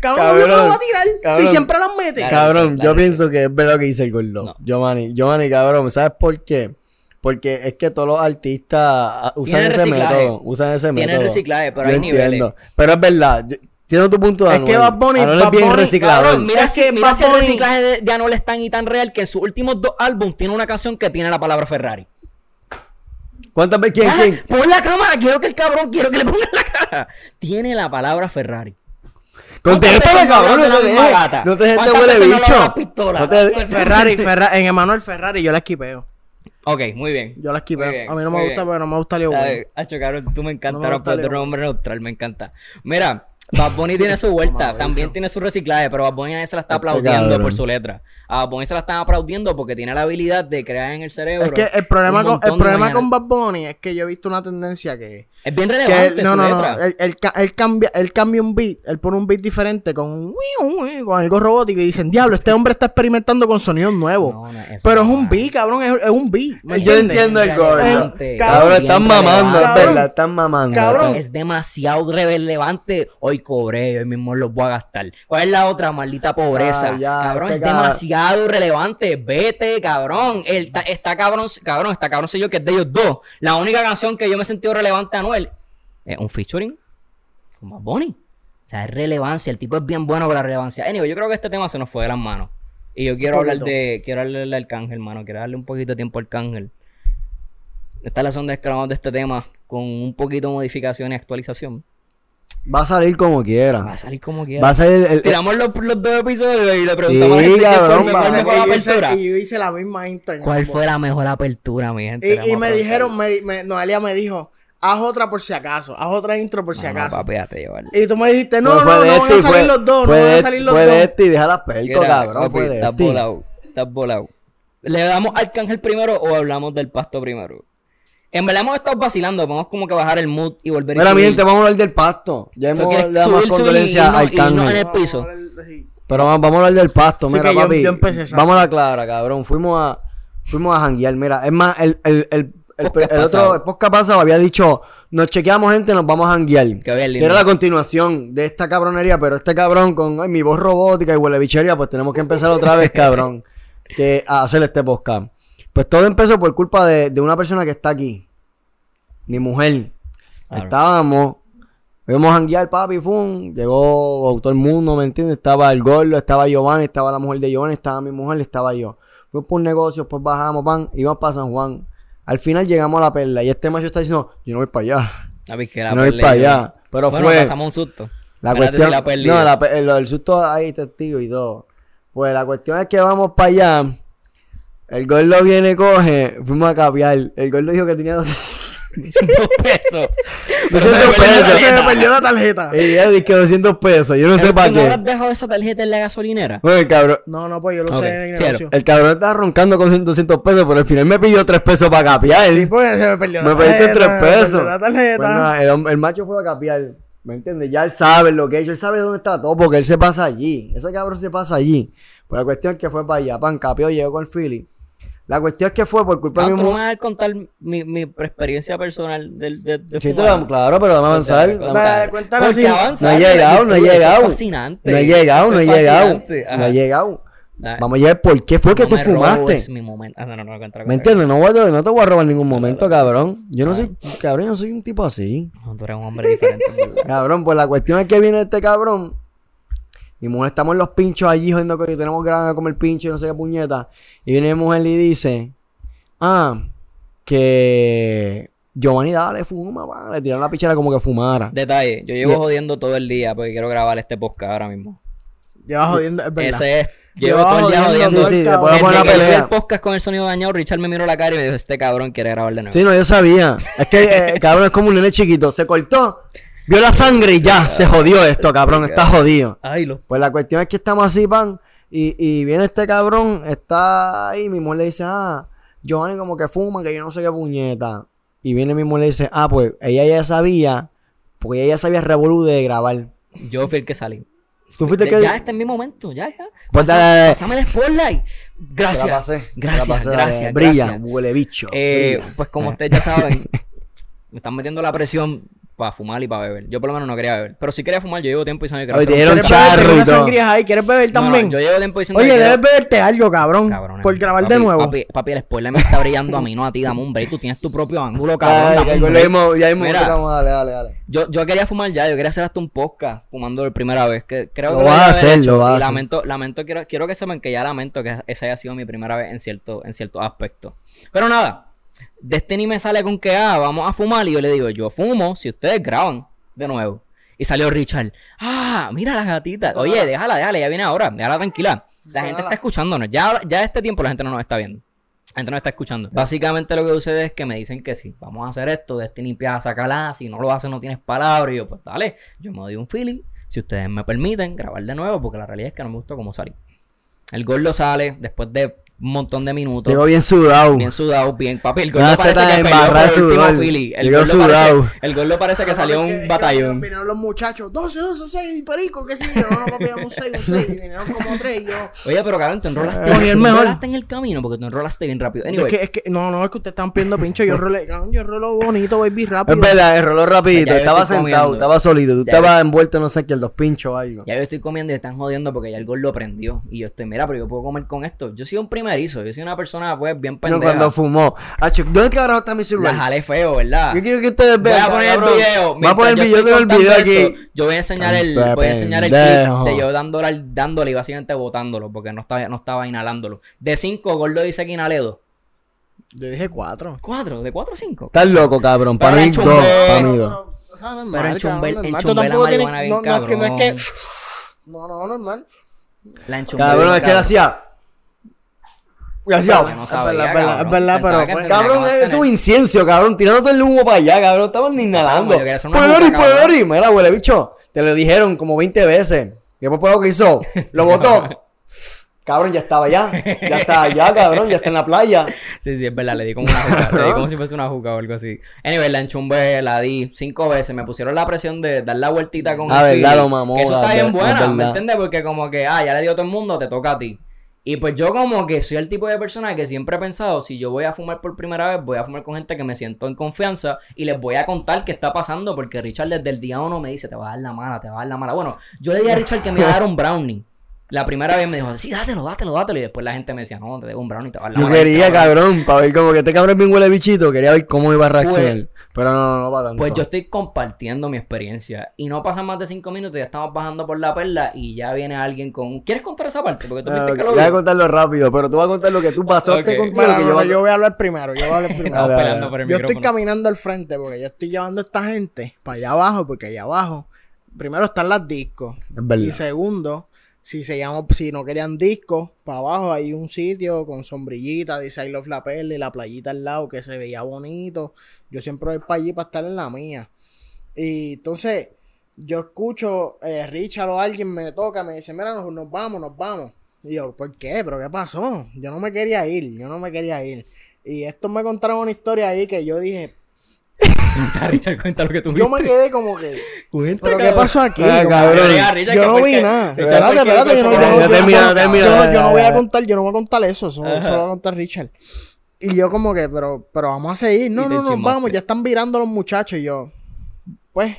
Cabrón, obvio que lo va a tirar. Cabrón. Si siempre las mete. Cabrón, yo pienso que es verdad lo que dice el gordo. Giovanni, Giovanni, cabrón, ¿sabes por qué? Porque es que todos los artistas ah, usan Tienen ese reciclaje. método. Usan ese Tienen método. reciclaje, pero Yo hay niveles. Pero es verdad. yo- Tiene tu punto de Es que. Bad Bunny- Anuel Bad es bien Bunny, reciclador. Cabrón, mira, Es si, que mira Bad si el Bunny- reciclaje de, de Anuel es tan y tan real que en sus últimos dos álbumes tiene una canción que tiene la palabra Ferrari. ¿Cuántas veces? ¿Quién? Ah, ¿Quién? Pon la cámara, quiero que el cabrón, quiero que le ponga la cara. Tiene la palabra Ferrari. Contéstale, veces no cabrón. hablas No de te la misma dejes. gata? No te dejes de ¿Cuántas huele veces no hablas de bicho. la pistola? No te- Ferrari, Ferrari, en Emanuel Ferrari yo la esquipeo. Ok, muy bien. Yo la bien, A mí no me gusta bien. porque no me gusta Leo A Wayne. ver, Hacho, cabrón, tú me encantas, No me no, gusta pero tú Leo eres un Wayne. hombre neutral, me encanta. Mira, Bad Bunny tiene su vuelta, también tiene su reciclaje, pero Bad Bunny a se la está aplaudiendo por su letra. A Bad Bunny se la están aplaudiendo porque tiene la habilidad de crear en el cerebro. Es que el problema, con, el problema con Bad Bunny es que yo he visto una tendencia que... Es bien que relevante él, no, su no, letra. no. Él, él ca- él cambia, él cambia un beat, él pone un beat diferente con un con algo robótico y dicen, diablo, este hombre está experimentando con sonidos nuevos. No, no, eso Pero es un beat, cabrón, es, es un beat. ¿me Yo entiendo el gordo. Cabrón, están mamando, es verdad, están mamando. Cabrón. Es demasiado relevante. Hoy cobré, hoy mismo los voy a gastar. ¿Cuál es la otra maldita pobreza? Ah, ya, cabrón, este es cabrón. demasiado relevante. Vete, cabrón. El, ta- está cabrón, cabrón, está cabrón sé yo que es de ellos dos. La única canción que yo me he sentido relevante a Un featuring con Bad Bunny. O sea, es relevancia. El tipo es bien bueno con la relevancia. Anyway, yo creo que este tema se nos fue de las manos. Y yo quiero hablar de, quiero hablarle al Arcángel, hermano. Quiero darle un poquito de tiempo al Arcángel. Esta es la sonda de de este tema con un poquito de modificación y actualización. Va a salir como Va quiera. a salir como quiera. Va a salir el. el- Tiramos los, los dos episodios y le preguntamos Sí, a la gente cabrón, va- fue la mejor apertura. Y yo hice la misma intro. ¿Cuál fue la mejor apertura, mi gente? Y, me dijeron, me, me- Noelia me dijo, haz otra por si acaso, haz otra intro por si No, no, acaso. papi, llevar. y tú me dijiste, no, no, no van a salir fue- los dos, no van a salir los Fue dos. de este y deja las Mira, cabrón. papi, Fue de estás este. volado. Estás volado. ¿Le damos al Arcángel primero o hablamos del pasto primero? En verdad hemos estado vacilando, podemos como que bajar el mood y volver Mira, a mi gente, vamos a hablar del pasto. Ya ¿Tú hemos le damos subir, subir condolencia y no- al y no en Cángel. el piso? Pero vamos, vamos a hablar del pasto. Sí, Mira, yo- papi. yo empecé esa. vamos a la clara, cabrón. Fuimos a, fuimos a janguear. Mira, es más, el, el, el, el, Podcast el otro el podcast pasado había dicho, nos chequeamos gente, nos vamos a janguear. Que era la continuación de esta cabronería, pero este cabrón con ay, mi voz robótica y huele bichería, pues tenemos que empezar otra vez, cabrón, que a hacer este podcast. Pues todo empezó por culpa de, de una persona que está aquí. Mi mujer. Claro. Estábamos, íbamos a janguear, papi, fum. Llegó todo el mundo, ¿me entiendes? Estaba el gordo, estaba Giovanni, estaba la mujer de Giovanni, estaba mi mujer, estaba yo. Fuimos por un negocio, pues bajamos, pan, íbamos para San Juan. Al final llegamos a la perla y este macho está diciendo, yo no voy para allá. Papi, que Yo la no voy para allá. Pero bueno, fue... pasamos un susto. La cuestión, si la no, la del susto hay testigo y todo. Pues la cuestión es que vamos para allá. El gordo viene, coge, fuimos a capiar. El gordo dijo que tenía dos... Dos pesos. Pero se me Se perdió- me- perdió la tarjeta. Y dice que 200 pesos. Yo no sé ¿Tú para no qué. habrás dejado esa tarjeta en la gasolinera? Bueno, el cabrón, No, no, pues yo lo Ok, sé en el negocio. el cabrón estaba roncando con 200 pesos, pero al final me pidió 3 pesos para capiar. Sí, pues se me perdió me la pediste tarjeta. 3 me pesos. la tarjeta. Pues nada, el, el macho fue a capiar. ¿Me entiendes? Ya él sabe lo que ha hecho. Él sabe dónde está todo porque él se pasa allí. Ese cabrón se pasa allí. Pues la cuestión es que fue para allá. Pan, capió, llegó con el Philly. La cuestión es que fue por culpa de ¿Tú mi mujer. vas a contar mi, mi experiencia personal del de, de Sí, fumar? lo- claro, pero vamos a avanzar. Porque así. No he dale, llegado, no es llegado. fascinante. No he llegado, no he es llegado. No he Ajá. llegado. Vamos a llegar por qué fue que tú fumaste. robes mi momento. Ah, no, no, no, cuéntalo, ¿Me entiendes? No, voy no te voy a robar en ningún momento, cabrón. Yo no soy, cabrón, yo no soy un tipo así. No, tú eres un hombre diferente. Cabrón, pues la cuestión es que viene este cabrón. Mi mujer estamos en los pinchos allí jodiendo que tenemos ganas de comer pincho y no sé qué puñeta. Y viene mi mujer y dice, ah, que Giovanni dale, fuma. Le tiraron la pichera como que fumara. Detalle, yo llevo Y- jodiendo todo el día porque quiero grabar este podcast ahora mismo. Lleva jodiendo, es verdad. Ese es. Lleva Llevo todo el día jodiendo jodiendo. Sí, el sí, después poner vi pelea. el podcast con el sonido dañado, Richard me miró la cara y me dijo, este cabrón quiere grabar de nuevo. Sí, no, yo sabía. Es que, eh, cabrón, es como un nene chiquito. Se cortó, vio la sangre y ya, se jodió esto, cabrón. Está jodido. Ay, lo... Pues la cuestión es que estamos así, pan. Y, y viene este cabrón, está ahí. Mi mujer le dice, ah, Giovanni como que fuma, que yo no sé qué puñeta. Y viene mi mujer y le dice, ah, pues ella ya sabía, porque ella ya sabía revolú de grabar. Yo fui el que salí. Tú fuiste el que. Ya, este es mi momento, ya, ya. Pues Pasa-. Pásame el spotlight. Gracias. la pasé, la Gracias, pasé, gracias, Brilla, gracias. huele bicho. Eh, brilla. pues como ustedes ya saben, me están metiendo la presión para fumar y para beber. Yo por lo menos no quería beber. Pero sí quería fumar, yo llevo tiempo diciendo que quiero Oye, te dieron charro y todo. ahí, ¿quieres beber No, no, también? yo llevo tiempo diciendo Oye, que debes quiero- beberte algo, cabrón. Cabrones, por grabar papi, de nuevo. Papi, papi, el spoiler me está brillando a mí, no a ti, dame un break. Tú tienes tu propio ángulo, cabrón. Ay, mismo- ya mismo Mira. entramos, dale, dale, dale. Yo, yo quería fumar ya, yo quería hacer hasta un podcast fumando por primera vez. Que creo Lo que vas a hacer, hecho, lo vas a hacer. lamento, lamento, quiero, quiero que sepan que ya lamento que esa haya sido mi primera vez en cierto, en cierto aspecto. Pero nada, Destiny me sale con que ah, vamos a fumar. Y yo le digo, yo fumo si ustedes graban de nuevo. Y salió Richard. Ah, mira la gatita. Oye, déjala, déjala, ya viene ahora. Déjala tranquila. La gente está escuchándonos. Ya, ya a este tiempo la gente no nos está viendo. La gente no está escuchando. Básicamente lo que sucede es que me dicen que sí, vamos a hacer esto, Destiny empieza a sacarla, si no lo haces no tienes palabra, y yo, pues dale, yo me doy un feeling, si ustedes me permiten grabar de nuevo, porque la realidad es que no me gustó cómo salí. El gordo sale después de un montón de minutos. Llegó bien sudado. Bien sudado, bien papel. El gordo Una parece que peleó por el último. Philly. El gordo, sudado. parece, el gordo parece que salió un batallón. Vinieron los muchachos, 12, 12, 6, perico, qué sé yo. No, papi, un 6, un 6. Y vinieron como 3 y yo. Oye, pero cabrón, te enrolaste. El tú mejor. enrolaste en el camino porque tú enrolaste bien rápido. Anyway, Es que, es que, no, no, es que ustedes están pidiendo pincho. Yo rolé, cabrón, yo rolo bonito, baby, rápido. Es verdad, el roló rapidito. Estaba sentado, estaba solito. Tú estabas envuelto, no sé qué, en los pinchos o algo. Ya yo estoy comiendo y están jodiendo porque ya el gordo prendió. Y yo estoy, mira, pero yo puedo comer con esto. Yo soy un primerizo. Yo soy una persona, pues, bien No, pendeja. cuando fumó. Acho, ¿Dónde cabrón está mi La celular? jalé feo, ¿verdad? Yo quiero que ustedes Voy vean. a poner cabrón. el video. Voy a poner el video, el video aquí. esto, Yo voy a enseñar el, voy a enseñar el clip de yo dándole, dándole y básicamente botándolo porque no estaba, no estaba inhalándolo. De 5, gordo dice que inhalé 2. Yo dije 4. 4, de 4 a 5. Estás loco, cabrón. Para mí, en dos. Chumbe- Para mí, dos. Pero en Chumbel- en Chumbel la marihuana bien No, no, es que no es que. No, no, normal. La Cabrón, es que él hacía. Yo no Es sabía, verdad, es verdad, pero, pues, Cabrón, es un incienso, cabrón. Tirando todo el humo para allá, cabrón. Estaban ni inhalando. Polori, polori. Mira, huele bicho. Te lo dijeron como 20 veces. ¿Y después lo que hizo? Lo botó. Cabrón, ya estaba allá. Ya está allá, cabrón. Ya está en la playa. Sí, sí, es verdad, le di como una juca, le di como si fuese una juca o algo así. Anyway, la enchumbé, la di cinco veces, me pusieron la presión de dar la vueltita con Ah, el verdad, lo mamó, Eso está bien buena, ¿me entiendes? Porque como que, ah, ya le dio a todo el mundo, te toca a ti. Y pues yo como que soy el tipo de persona que siempre he pensado, si yo voy a fumar por primera vez, voy a fumar con gente que me siento en confianza y les voy a contar qué está pasando, porque Richard desde el día uno me dice, te va a dar la mala, te va a dar la mala. Bueno, yo le dije a Richard que me iba a dar un brownie. La primera vez me dijo, sí, dátelo, dátelo, dátelo. Y después la gente me decía, no, te dejo un brownie, te va a Yo quería, cabrón, para ver como que este cabrón bien huele bichito. Quería ver cómo iba a reaccionar. Pero no, no, no va tanto. Pues yo estoy compartiendo mi experiencia. Y no pasan más de cinco minutos, ya estamos bajando por la perla y ya viene alguien con. ¿Quieres contar esa parte? Porque tú Ah, viste ok, que lo Voy a contarlo rápido, pero tú vas a contar lo que tú pasaste Ok. contigo. Bueno, que no, yo, no, voy a- yo voy a hablar primero, yo voy a hablar primero. Estamos Dale, dale. peleando por el Yo estoy caminando al frente porque yo estoy llevando a esta gente para allá abajo, porque allá abajo, primero están las discos. Es verdad. Y segundo, si se llama, si no querían discos, para abajo hay un sitio con sombrillita, dice I love la perla y la playita al lado que se veía bonito. Yo siempre voy para allí para estar en la mía. Y entonces, yo escucho, eh, Richard o alguien me toca, me dice, mira, nos, nos vamos, nos vamos. Y yo, ¿por qué? ¿Pero qué pasó? Yo no me quería ir, yo no me quería ir. Y estos me contaron una historia ahí que yo dije, Richard, cuenta lo que tú yo me quedé como que, Cuenta, ¿pero qué pasó aquí? Ah, cabrón. yo no vi nada. Espérate, espérate, yo no, voy a contar, yo no voy a contar eso, eso, eso lo va a contar Richard. Y yo como que, pero, pero vamos a seguir. No, no, no, vamos, ya están virando los muchachos. Y yo, pues,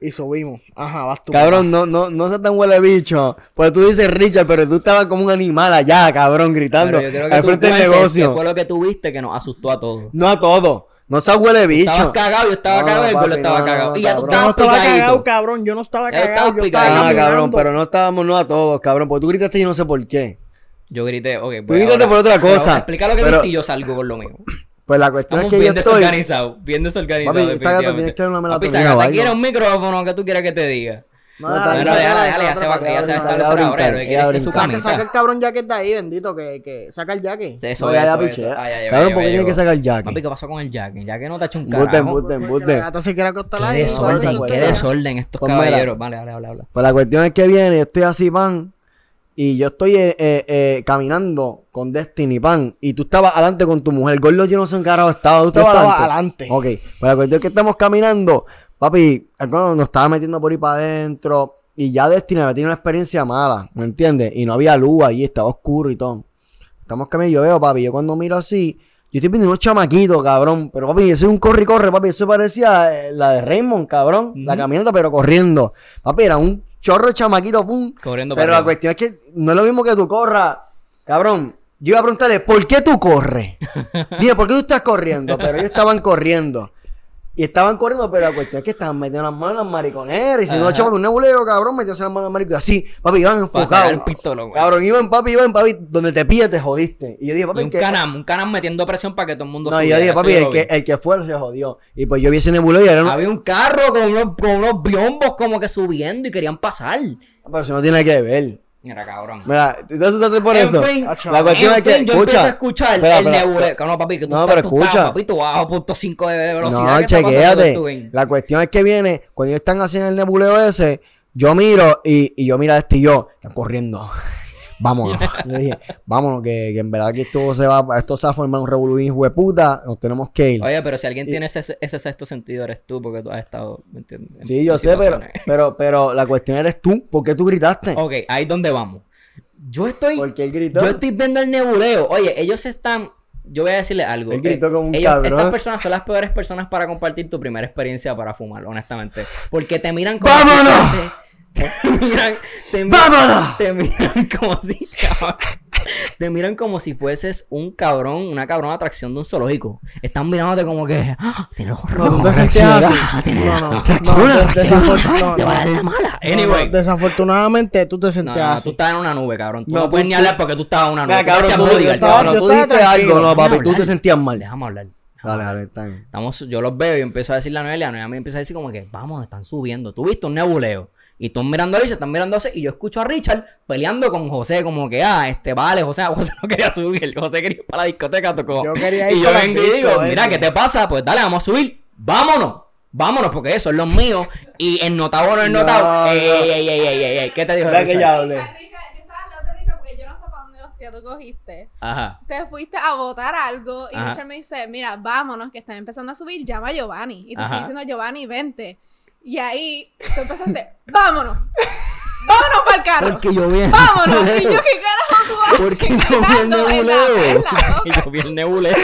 y subimos. Ajá, vas tú. Cabrón, no, no, no seas tan huele bicho. Pues tú dices Richard, pero tú estabas como un animal allá, cabrón, gritando. Al frente del negocio. fue lo que tú viste que nos asustó a todos. No a todo. No seas huele bicho. Estabas cagado, yo estaba No, cagado y el papi, estaba no, cagado. no, y ya tú. Yo no estabas estaba picadito. cagado, cabrón. Yo no estaba Ya cagado. estabas Yo estaba. Ah, cabrón, pero no estábamos no a todos, cabrón. Porque tú gritaste y yo no sé por qué. Yo grité, ok. Tú pues gritaste ahora- por otra pero cosa, Explica lo que pero- viste y yo salgo con lo mío. Pues la cuestión Estamos es que yo bien estoy. desorganizados, bien desorganizados. Papi, esta gata que dar una melatonina quiere un micrófono que tú quieres que te diga. No, déjala, déjala, déjala, ya se va, ya se va a establecer ahora. quiere es que su brincar. Saca, el camisa. cabrón jacket de ahí, bendito, que, que saca el jacket. Eso, No, ya eso, la eso. Ah, Cabrón, ¿por qué tiene que sacar el jacket? Papi, ¿qué pasó con el jacket? Ya que no te ha hecho un Buten, carajo. buten, Porque buten. la gata se quiere acostar Qué ahí. desorden, ¿sabes? qué desorden estos Pues caballeros. Vale, vale, habla, habla. Pues la cuestión es que viene, yo estoy así, pan, y yo estoy eh, eh, eh, caminando con Destiny, pan, y tú estabas adelante con tu mujer. Gordo, yo no sé en qué carajo estaba. ¿Tú Yo estabas estaba adelante? adelante. Ok, pues la cuestión es que estamos caminando, papi, algo nos estaba metiendo por ahí para adentro, y ya Destiny había tenido una experiencia mala, ¿me entiendes? Y no había luz allí, estaba oscuro y todo. Estamos caminando, yo veo, papi, yo cuando miro así, yo estoy viendo unos chamaquitos, cabrón, pero papi, eso es un corre y corre, papi, eso parecía eh, la de Raymond, cabrón, la Ujú. caminata, pero corriendo. Papi, era un chorro de chamaquitos, pum. Corriendo Pero para la cuestión es que no es lo mismo que tú corras, cabrón. Yo iba a preguntarle, ¿por qué tú corres? Dije, ¿por qué tú estás corriendo? Pero ellos estaban corriendo. Y estaban corriendo, pero la cuestión es que estaban metiendo las manos en las mariconeras. Y si no, Ajá. chaval, un nebuleo, cabrón, metiéndose las manos en las mariconeras. Así, papi, iban sacar el enfocados. pistolo, güey. Cabrón, iban, papi, iban, papi, donde te pille te jodiste. Y yo dije, papi, un que- canam, un canam metiendo presión para que todo el mundo No, y yo dije, papi, el que, el que fue se jodió. Y pues yo vi ese nebuleo y era. Había un carro con unos, con unos biombos como que subiendo y querían pasar. Pero eso no tiene que ver. Mira, cabrón. Mira, ¿tú te asustaste por En eso? fin, la cuestión en es que, fin, yo escucha. empiezo a escuchar Espera, el. Que no, papi, que tú, No, estás, pero escucha. papi, tú a punto 5 de velocidad. No, ¿qué está pasando, chequéate. La cuestión es que viene, cuando ellos están haciendo el nebuleo ese, yo miro y, y yo miro a este y yo, están corriendo. Vámonos. Dije, vámonos, que, que en verdad que esto se va, esto se va a formar un revolú hijo de puta, nos tenemos que ir. Oye, pero si alguien Y- tiene ese, ese sexto sentido eres tú, porque tú has estado, ¿me entiendes? En- sí, yo sé, pero, pero, pero la cuestión eres tú, ¿por qué tú gritaste? Ok, ahí es donde vamos. Yo estoy, Porque él gritó. yo estoy viendo el nebuleo. Oye, ellos están, yo voy a decirle algo. Él gritó Eh, como un ellos- cabrón. Estas personas son las peores personas para compartir tu primera experiencia para fumar, honestamente. Porque te miran como ¡Vámonos! si fuese- miran, te miran, te miran como si cabrón, te miran como si fueses un cabrón, una cabrón atracción de un zoológico. Están mirándote como que ah, tiene los ojos No, tú rojos, te ah, No, no, no, no, no, te va a no. dar la mala. No, Anyway. no, desafortunadamente tú te No, sentías no, así. tú estabas en una nube, cabrón. Tú No, no, puedes ni hablar porque tú estabas en una nube. Mira, cabrón, tú, bodyguard, cabrón. tú dijiste algo, no, papi, tú te sentías mal. Déjame hablar. Dale, dale, está bien. Estamos, yo los veo y empiezo a decirle a Noelia, Noelia me empieza a decir como que, vamos, están subiendo. Tú viste un nebuleo. Y tú mirando a Richard, están mirando a José, y yo escucho a Richard peleando con José, como que, ah, este, vale, José, José no quería subir, José quería ir para la discoteca, tocó. Yo quería ir y yo vengo y digo, mira, eso. ¿qué te pasa? Pues dale, vamos a subir, vámonos, vámonos, porque eso es los míos, y en notado o no No, notado, no. ey, ey, ey, ey, ey, ey, ey, ¿qué te dijo que Richard? ella hable. Richard, Richard, yo estaba al lado de Richard porque yo no sé para dónde hostia tú cogiste. Ajá. Te fuiste a votar algo y Ajá. Richard me dice, mira, vámonos, que están empezando a subir, llama a Giovanni. Y te Ajá. estoy diciendo, Giovanni, vente. Y ahí tú empezaste, vámonos. Vámonos para el carro. Porque yo vi el Vámonos. Y yo, nebuleo. ¿qué carajo tú haces? Porque yo vi el Gritando en la- nebuleo. en la Y yo vi el nebuleo.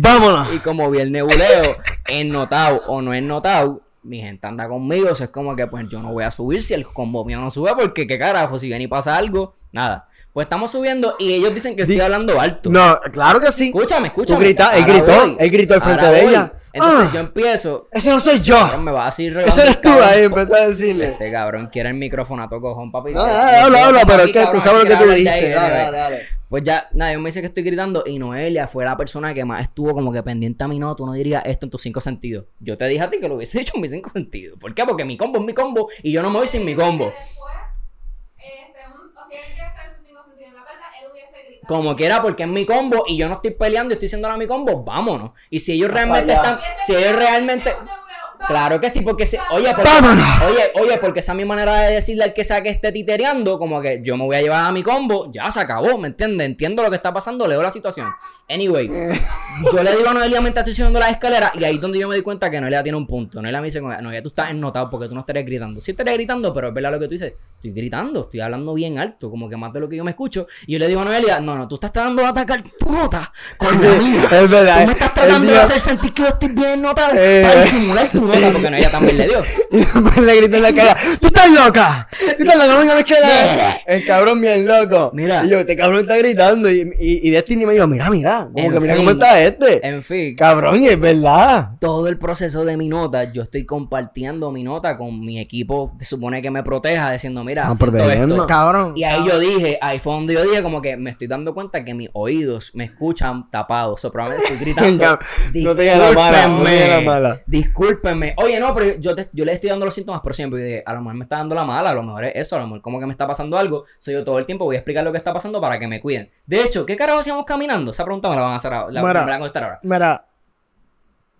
Vámonos. Y como vi el nebuleo, en notado o no en notado, mi gente anda conmigo. Eso es como que, pues yo no voy a subir si el combo mío no sube, porque qué carajo, si viene y pasa algo, nada. Pues estamos subiendo y ellos dicen que estoy Di- hablando alto. No, claro que sí. Escúchame, escúchame. Tú grita- él gritó, voy. él gritó al frente de voy. ella. Entonces Ah. yo empiezo. Ese no soy yo. cabrón, me va a decir Ese eres tú ahí, empecé a decirle. Este cabrón quiere el micrófono a tu cojón, papi. No, Yo- dale, habla, habla, pero es que tú sabes lo que tú dijiste. ahí, Dale, dale, dale. Pues ya, nada, yo me dice que estoy gritando y Noelia fue la persona que más estuvo como que pendiente a mí, no, tú no dirías esto en tus cinco sentidos. Yo te dije a ti que lo hubiese dicho en mis cinco sentidos. ¿Por qué? Porque mi combo es mi combo y yo no me voy sin mi combo. Después, este, un- o sea, él ya está en sus cinco sentidos en la perla, él hubiese gritado. Como quiera, porque es mi combo y yo no estoy peleando y estoy haciendo a mi combo, vámonos. Y si ellos realmente están, si ellos realmente... Claro que sí, porque se, oye, porque, oye, oye, porque esa es mi manera de decirle al que sea que esté titereando, como que yo me voy a llevar a mi combo, ya se acabó, ¿me entiendes? Entiendo lo que está pasando, leo la situación. Anyway, yo le digo a Noelia mientras estoy subiendo las escaleras y ahí es donde yo me di cuenta que Noelia tiene un punto. Noelia me dice, Noelia, tú estás ennotado porque tú no estarías gritando. Sí estarías gritando, pero es verdad lo que tú dices, estoy gritando, estoy hablando bien alto, como que más de lo que yo me escucho. Y yo le digo a Noelia, no, no, tú estás tratando de atacar tu nota con la mía. Es verdad. Tú me estás el tratando de hacer sentir que yo estoy bien notado Eh. para disimular tu porque Noelia también le dio. Y después le grité en la cara, ¡tú estás loca! ¡Tú estás loca! ¡Venga, me queda! El cabrón bien loco. Mira. Y yo, este cabrón está gritando. Y, y, y Destiny me dijo, mira, mira. Como En que mira fin. cómo está este. En fin, Cabrón, y es verdad. todo el proceso de mi nota, yo estoy compartiendo mi nota con mi equipo, se supone que me proteja, diciendo, mira, esto. Cabrón. Y ahí yo dije, ahí fue donde yo dije como que me estoy dando cuenta que mis oídos me escuchan tapados. So, probablemente estoy gritando. No te la mala, no te la "Discúlpenme, mala". me, oye, no, pero yo, te- yo le estoy dando los síntomas, pero siempre dije, a lo mejor me está dando la mala, a lo mejor es eso, a lo mejor como que me está pasando algo. Soy yo todo el tiempo voy a explicar lo que está pasando para que me cuiden. De hecho, ¿qué carajo hacíamos caminando? Esa pregunta me la van a hacer ahora. La, Mira. me la van a contestar ahora. Mira,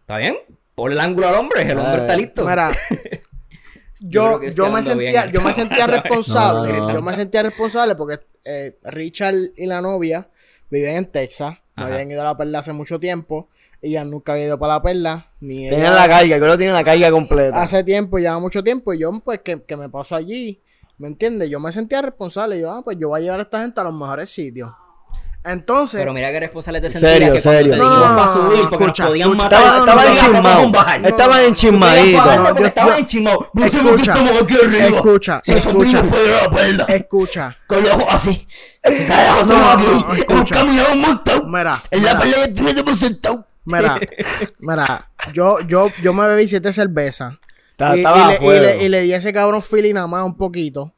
¿Está bien? Por el ángulo al hombre, el hombre está listo. mira. Yo Yo, me sentía, yo me sentía responsable. No, no. Yo me sentía responsable porque eh, Richard y la novia viven en Texas. No Ajá. habían ido a la perla hace mucho tiempo. Ella nunca había ido para la perla. Tenían ella- la carga, que lo tienen la carga completa. hace tiempo, lleva mucho tiempo, y yo, pues, que, que me paso allí, ¿me entiendes? Yo me sentía responsable, yo, ah, pues, yo voy a llevar a esta gente a los mejores sitios. Entonces, Pero mira qué responsable te Serio, sentías que cuando serio. te dijimos No, para subir porque escucha, nos podían escucha. matar. Estaba, no, estaba no, no, no, No. No sé por qué Escucha. estamos aquí arriba. escucha, escucha, escucha, Con los ojos así. No, no, escucha. mira, En la ya estuviésemos sentados. Mira, mira, yo, yo, yo me bebí siete cervezas. Estaba- y, estaba y le, y, le, y le di a ese cabrón feeling nada más un poquito.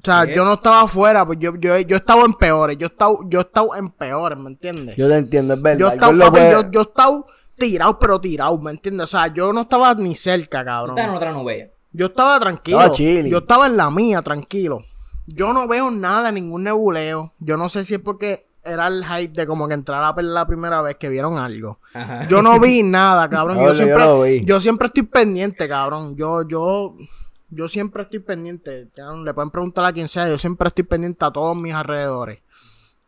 O sea, ¿Qué? yo no estaba afuera, pues yo, yo, yo estaba en peores, yo estaba, yo estaba en peores, ¿me entiendes? Yo te entiendo, es verdad. Yo estaba, papi, yo, yo estaba tirado, pero tirado, ¿me entiendes? O sea, yo no estaba ni cerca, cabrón. Está en otra nube. Yo estaba tranquilo. Estaba. Yo estaba en la mía, tranquilo. Yo no veo nada, ningún nebuleo. Yo no sé si es porque era el hype de como que entrar a perder la primera vez que vieron algo. Ajá. Yo no vi nada, cabrón. Yo siempre, lo vi. yo siempre estoy pendiente, cabrón. Yo, yo, yo siempre estoy pendiente. Cabrón, Le pueden preguntar a quien sea. Yo siempre estoy pendiente a todos mis alrededores.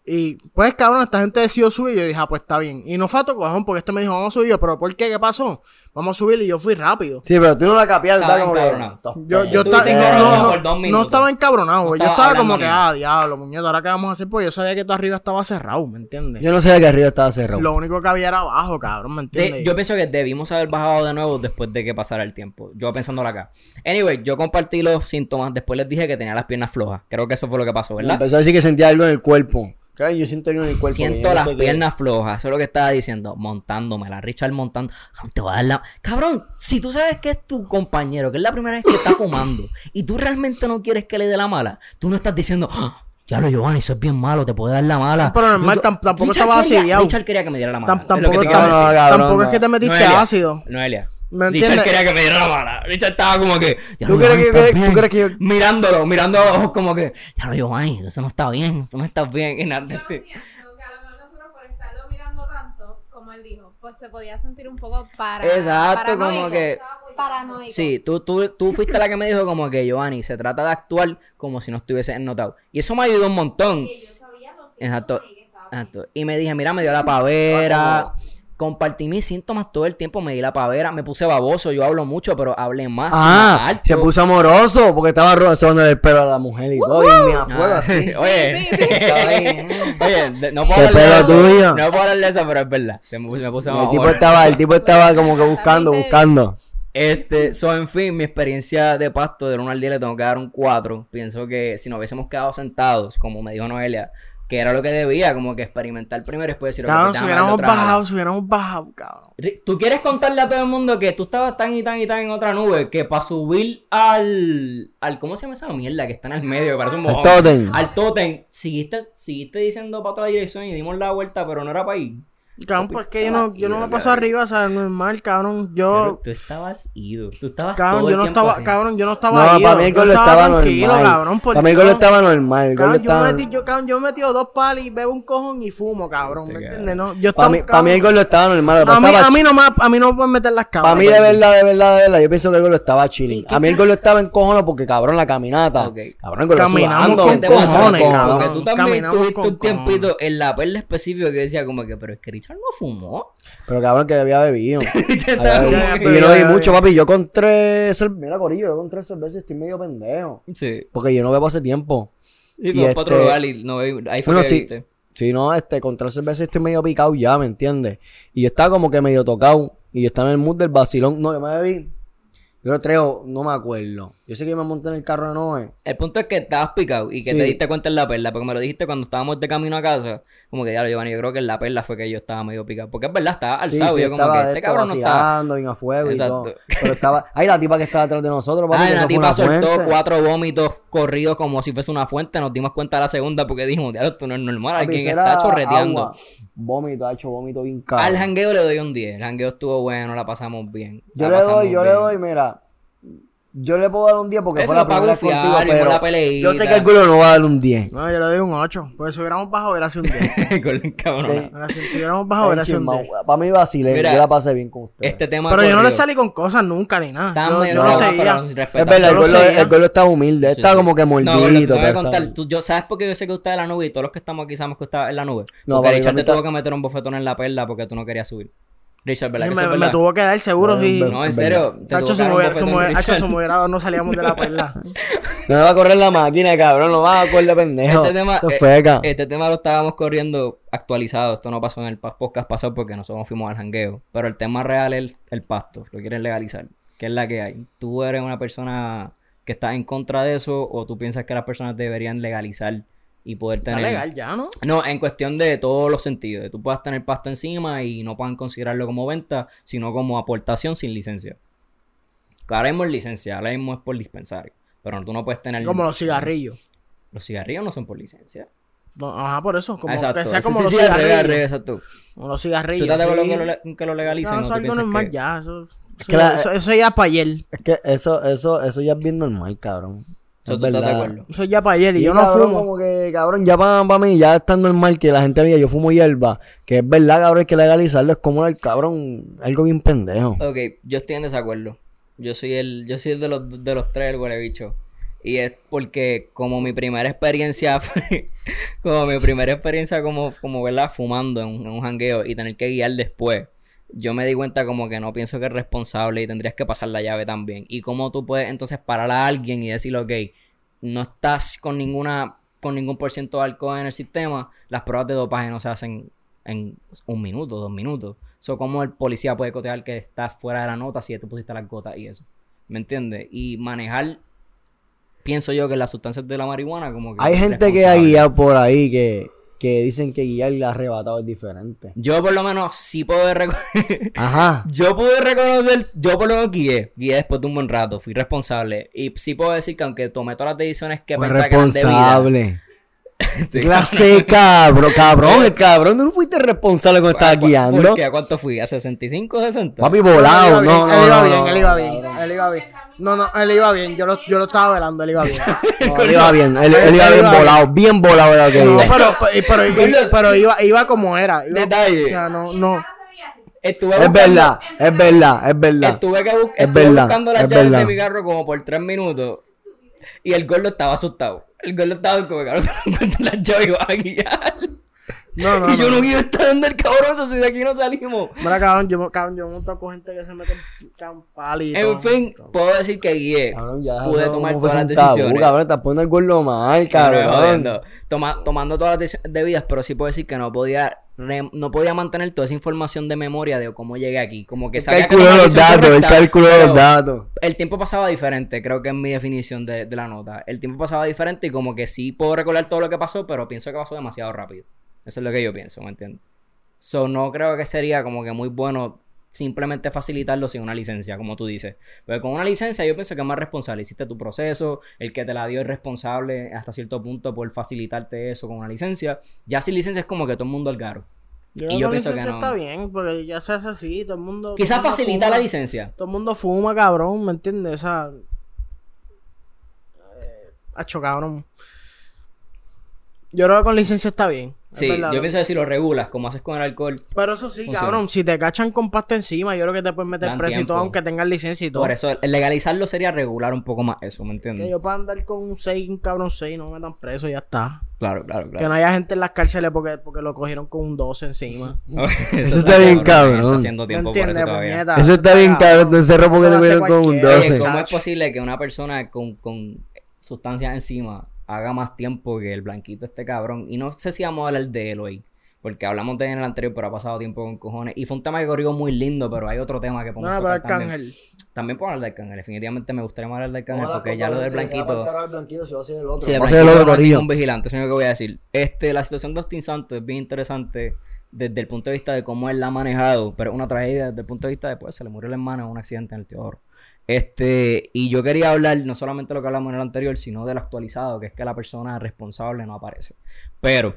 Y pues, cabrón, esta gente decidió subir. Y yo dije, ah, pues está bien. Y no fue a tu cojón porque este me dijo, vamos a subir. Yo, pero ¿por qué? ¿Qué pasó? Vamos a subir. Y yo fui rápido. Sí, pero tú no la capiaste. Estaba como encabronado. que... Yo, yo estaba, no, no, por dos no, minutos. estaba encabronado, güey. No Yo estaba como que, ah, diablo, muñeca, ahora qué vamos a hacer, porque yo sabía que todo arriba estaba cerrado, ¿me entiendes? Yo no sabía que arriba estaba cerrado. Lo único que había era abajo, cabrón, ¿me De- entiendes? yo pienso que debimos haber bajado de nuevo después de que pasara el tiempo. Yo pensándolo acá. Anyway, yo compartí los síntomas. Después les dije que tenía las piernas flojas. Creo que eso fue lo que pasó, Me ¿verdad? Empezó a decir que sentía algo en el cuerpo. Claro, yo siento algo en el cuerpo. Siento las piernas flojas. Eso es lo que estaba diciendo. Montándomela. Richard montando. Cabrón, Te voy a dar la. Cabrón, si tú sabes que es tu compañero, que es la primera vez que está fumando, y tú realmente no quieres que le dé la mala, tú no estás diciendo. "Ah, Ya lo Giovanni, eso es bien malo, te puede dar la mala. Pero normal, tampoco Richard estaba quería- asediado. Richard quería que me diera la mala. Tampoco, es que te metiste Noelia, ácido. Noelia. ¿Me Richard quería que me diera la mala. Richard estaba como que. Ya ¿Tú lo, crees que- tú crees que yo- Mirándolo, mirando a los ojos como que. Ya lo Giovanni, eso no está bien. Tú no estás bien. Y nada, Yo este- pienso que a lo mejor nosotros por estarlo mirando tanto, como él dijo, pues se podía sentir un poco para Exacto, como paranoico. que- Paranoico. Sí, tú, tú, tú fuiste la que me dijo como que Giovanni, se trata de actuar como si no estuviese notado. Y eso me ayudó un montón. Exacto. Exacto. Y me dije, mira, me dio la pavera. Compartí mis síntomas todo el tiempo, me di la pavera, me puse baboso, yo hablo mucho, pero hablé más. Ah, se puso amoroso porque estaba rozando el pelo a la mujer y todo. Y me Ah, afuera así. Oye, Sí, sí, sí. Estaba ahí, eh. oye, de- no puedo hablar de eso. tuyo. No puedo hablar de eso, pero es verdad. Me puse, me el tipo estaba, el tipo estaba como que buscando, buscando. Este, so, en fin, mi experiencia de pasto del 1 al 10 le tengo que dar un 4. Pienso que si nos hubiésemos quedado sentados, como me dijo Noelia, que era lo que debía, como que experimentar primero y después decir, Cabrón, si hubiéramos bajado, si hubiéramos bajado, cabrón. ¿Tú quieres contarle a todo el mundo que tú estabas tan y tan y tan en otra nube que para subir al, al. ¿Cómo se llama esa mierda que está en el medio? Que parece un Al mojón? Al tótem. Seguiste, seguiste diciendo para otra dirección y dimos la vuelta, pero no era para ir. Cabrón, pues que yo no, yo no me paso arriba, o sea, normal, cabrón. Pero Yo, tú estabas ido. Tú estabas cabrón, todo yo el no estaba, así. cabrón, yo no estaba No, ido, para mí el yo gol estaba normal. cabrón, Para mí el gol estaba normal. El gol Cabrón, yo, estaba... metí, yo, cabrón, yo he metido dos palos y bebo un cojón y fumo, cabrón, ¿me Sí, entiendes? No, yo Para estaba, mí, para mí el gol estaba normal. a mí, estaba a mí no me, a mí no me pueden meter las cabezas. Para mí, de verdad, de verdad, de verdad, yo pienso que el gol estaba chilling. A mí el gol estaba en cojones porque, cabrón, la caminata. Cabrón, el gol Caminamos con ¿me cojones, cabrón. Porque tú también tuviste un tiempito en la perla específico que decía como que, pero es que Richard no fumó. Pero cabrón, que había bebido. Richard Había bebido. ya, Y yo no vi mucho, papi. Yo con tres cervezas. Mira, Corillo, yo con tres cervezas estoy medio pendejo. Sí. Porque yo no bebo hace tiempo. Y Y fuimos para otro este- lugar y no, ahí fue Bueno, que sí. viste. Si no, este, con tres cervezas estoy medio picado ya, ¿me entiendes? Y yo estaba como que medio tocado. Y yo estaba en el mood del vacilón. No, yo me bebí. Yo creo no me acuerdo. Yo sé que me monté en el carro de Noé. El punto es que estabas picado y que Sí. te diste cuenta en la perla, porque me lo dijiste cuando estábamos de camino a casa. Como que ya, Giovanni, yo creo que en la perla fue que yo estaba medio picado. Porque es verdad, estaba Sí, alzado sí, y yo como estaba que este cabrón no vacilando, bien a fuego Exacto. y todo. Pero estaba... Ay, la tipa que estaba detrás de nosotros, papi, Ah, la tipa soltó fuente. cuatro vómitos corridos como si fuese una fuente. Nos dimos cuenta a la segunda porque dijimos, diablo, esto no es normal. Papi, Alguien está chorreteando. agua. Vómito, ha hecho vómito bien caro. Al jangueo le doy un 10. El jangueo estuvo bueno, la pasamos bien. Yo le doy, yo le doy, mira. Yo le puedo dar un 10 porque Es fue la para primera vez confiar, contigo, pero la peleita. yo sé que el culo no va a dar un 10. No, yo le doy un 8. Porque si hubiéramos bajado, hubiera sido un 10. Con el cabrón. Sí. Sido- si hubiéramos bajado, hubiera sido un 10. Para mí vacilé, Mira, yo la pasé bien con usted. Este tema Pero yo no le salí con cosas nunca ni nada. Yo, yo lo bravo, seguía. es verdad, el yo lo gordo, seguía. el gordo está humilde, Sí, está sí. como que No, mordidito. te voy a contar. Tú, yo, ¿Sabes por qué yo sé que usted es la nube y todos los que estamos aquí sabemos que usted es la nube? No, porque Richard te tuvo que meter un bofetón en la perla porque tú no querías subir. Richard, ¿verdad Sí, que me, tuvo que dar seguro. No, sí. No, en serio. se que se hacho, se no salíamos de la perla. No me va a correr la máquina, cabrón, no va a correr pendejo. Este tema, Eso eh, es feca. este tema lo estábamos corriendo actualizado. Esto no pasó en el podcast pasado porque nosotros fuimos al jangueo. Pero el tema real es el, el pasto. Lo quieren legalizar. ¿Qué es la que hay? ¿Tú eres una persona que está en contra de eso o tú piensas que las personas deberían legalizar y poder Está tener... legal ya, ¿no? No, en cuestión de todos los sentidos. Tú puedas tener pasto encima y no puedan considerarlo como venta, sino como aportación sin licencia. Ahora mismo es licencia, ahora mismo es por dispensario. Pero tú no puedes tener... Como los cigarrillos. Los cigarrillos no son por licencia. No, ajá, por eso. Como exacto. que sea como sí, los sí, cigarrillos. revés, exacto. Como los ¿Tú cigarrillos. estás de acuerdo sí. que que lo legalicen? No, eso tú es algo normal que- ya. Eso, eso, que la- eso, eso ya para ayer. Es que eso, eso, eso ya es bien normal, cabrón. So, Es ¿tú estás de acuerdo? Eso ya para ayer. Y yo no cabrón, fumo. Como que, cabrón, ya para mí, ya es tan normal que la gente diga yo fumo hierba. Que es verdad, cabrón, hay que legalizarlo. Es como el cabrón, algo bien pendejo. Ok, yo estoy en desacuerdo. Yo soy el, yo soy el de los, de los tres, el huele bicho. Y es porque como mi primera experiencia fue- como mi primera experiencia como, como ¿verdad? Fumando en un, en un jangueo y tener que guiar después. Yo me di cuenta como que no pienso que es responsable y tendrías que pasar la llave también. Y cómo tú puedes entonces parar a alguien y decirle, ok, no estás con ninguna, con ningún por ciento de alcohol en el sistema, las pruebas de dopaje no se hacen en un minuto, dos minutos. So, como el policía puede cotear que estás fuera de la nota si tú pusiste las gotas y eso. ¿Me entiendes? Y manejar, pienso yo que las sustancias de la marihuana como que... Hay gente que ha guiado por ahí que, que dicen que guiar y arrebatado es diferente. Yo por lo menos sí puedo reconocer... Ajá. Yo pude reconocer, yo por lo menos guié, guié después de un buen rato, fui responsable. Y sí puedo decir que aunque tomé todas las decisiones que pensaba que eran debidas... responsable. Sí. Clase de cabrón, cabrón, el cabrón, tú no fuiste responsable cuando estabas ¿Cu- guiando. ¿Por qué? ¿A cuánto fui? ¿A 65 60? Papi volado, no, no, él iba bien, él iba bien, él iba bien. No, no, él iba bien. Yo lo, yo lo estaba velando, él iba bien. No, él iba bien, él, él iba bien volado, bien volado era que No, iba. pero, pero, pero, pero iba, iba como era. Iba- Detalle. O sea, no, no. Estuve Es buscando- verdad, es verdad, es verdad. Estuve, que bu- Es estuve verdad, buscando las es llaves de mi carro como por tres minutos. Y el gordo estaba asustado. El gordo estaba como, cabrón, encuentras las llaves y vas a guiar. No, no, y yo no. no quiero estar donde el cabrón, si de aquí no salimos. Mira, cabrón, yo, cabrón, yo monto con gente que se mete en y En fin, puedo decir que guié. Cabrón, ya Pude tomar todas las un tabú, decisiones. cabrón, estás poniendo el gordo mal, cabrón. Toma- tomando todas las decisiones debidas, pero sí puedo decir que no podía re- no podía mantener toda esa información de memoria de cómo llegué aquí. Como que El sabía una los datos, el cálculo de los datos. el tiempo pasaba diferente, creo que es mi definición de, de la nota. El tiempo pasaba diferente y como que sí puedo recordar todo lo que pasó, pero pienso que pasó demasiado rápido. Eso es lo que yo pienso, ¿me entiendes? So, no creo que sería como que muy bueno simplemente facilitarlo sin una licencia, como tú dices. Pero con una licencia yo pienso que es más responsable. Hiciste tu proceso, el que te la dio es responsable hasta cierto punto por facilitarte eso con una licencia. Ya sin licencia es como que todo el mundo al garo. Yo Y yo pienso que licencia no. está bien, porque ya se hace así, todo el mundo... Quizás facilita fuma. la licencia. Todo el mundo fuma, cabrón, ¿me entiendes? O sea... Eh, hacho, cabrón. Yo creo que con licencia está bien. Sí, yo pienso que si lo regulas, como haces con el alcohol, Pero eso sí, Funciona. cabrón, si te cachan con pasta encima, yo creo que te pueden meter Dan preso y todo, aunque tengas licencia y todo. por eso legalizarlo sería regular un poco más eso, ¿me entiendes? Que yo pueda andar con un 6, un cabrón 6, no me metan preso y ya está. Claro, claro, Que claro. no haya gente en las cárceles porque, porque lo cogieron con un 12 encima. eso, está bien, cabrón. Está haciendo ¿Me tiempo por eso puñeta? Eso está bien, cabrón, te encerró porque te vieron con un cualquiera. 12. Oye, ¿cómo es posible que una persona con, con sustancias encima haga más tiempo que el blanquito este cabrón? Y no sé si vamos a hablar de él hoy. Porque hablamos de él en el anterior, pero ha pasado tiempo con cojones. Y fue un tema que corrió muy lindo, pero hay otro tema que No, podemos pero tocar también. Arcángel. Está También puedo hablar de Arcángel. Definitivamente me gustaría hablar de Arcángel porque ya lo del blanquito. para blanquito, si va a ser el otro. Sí, el Va a ser el otro no es ningún vigilante, eso es lo que voy a decir. Este, la situación de Austin Santos es bien interesante desde el punto de vista de cómo él la ha manejado, pero una tragedia desde el punto de vista de, pues, se le murió el hermano en un accidente en el Teodoro. Este, y yo quería hablar no solamente de lo que hablamos en el anterior, sino del actualizado, que es que la persona responsable no aparece. Pero,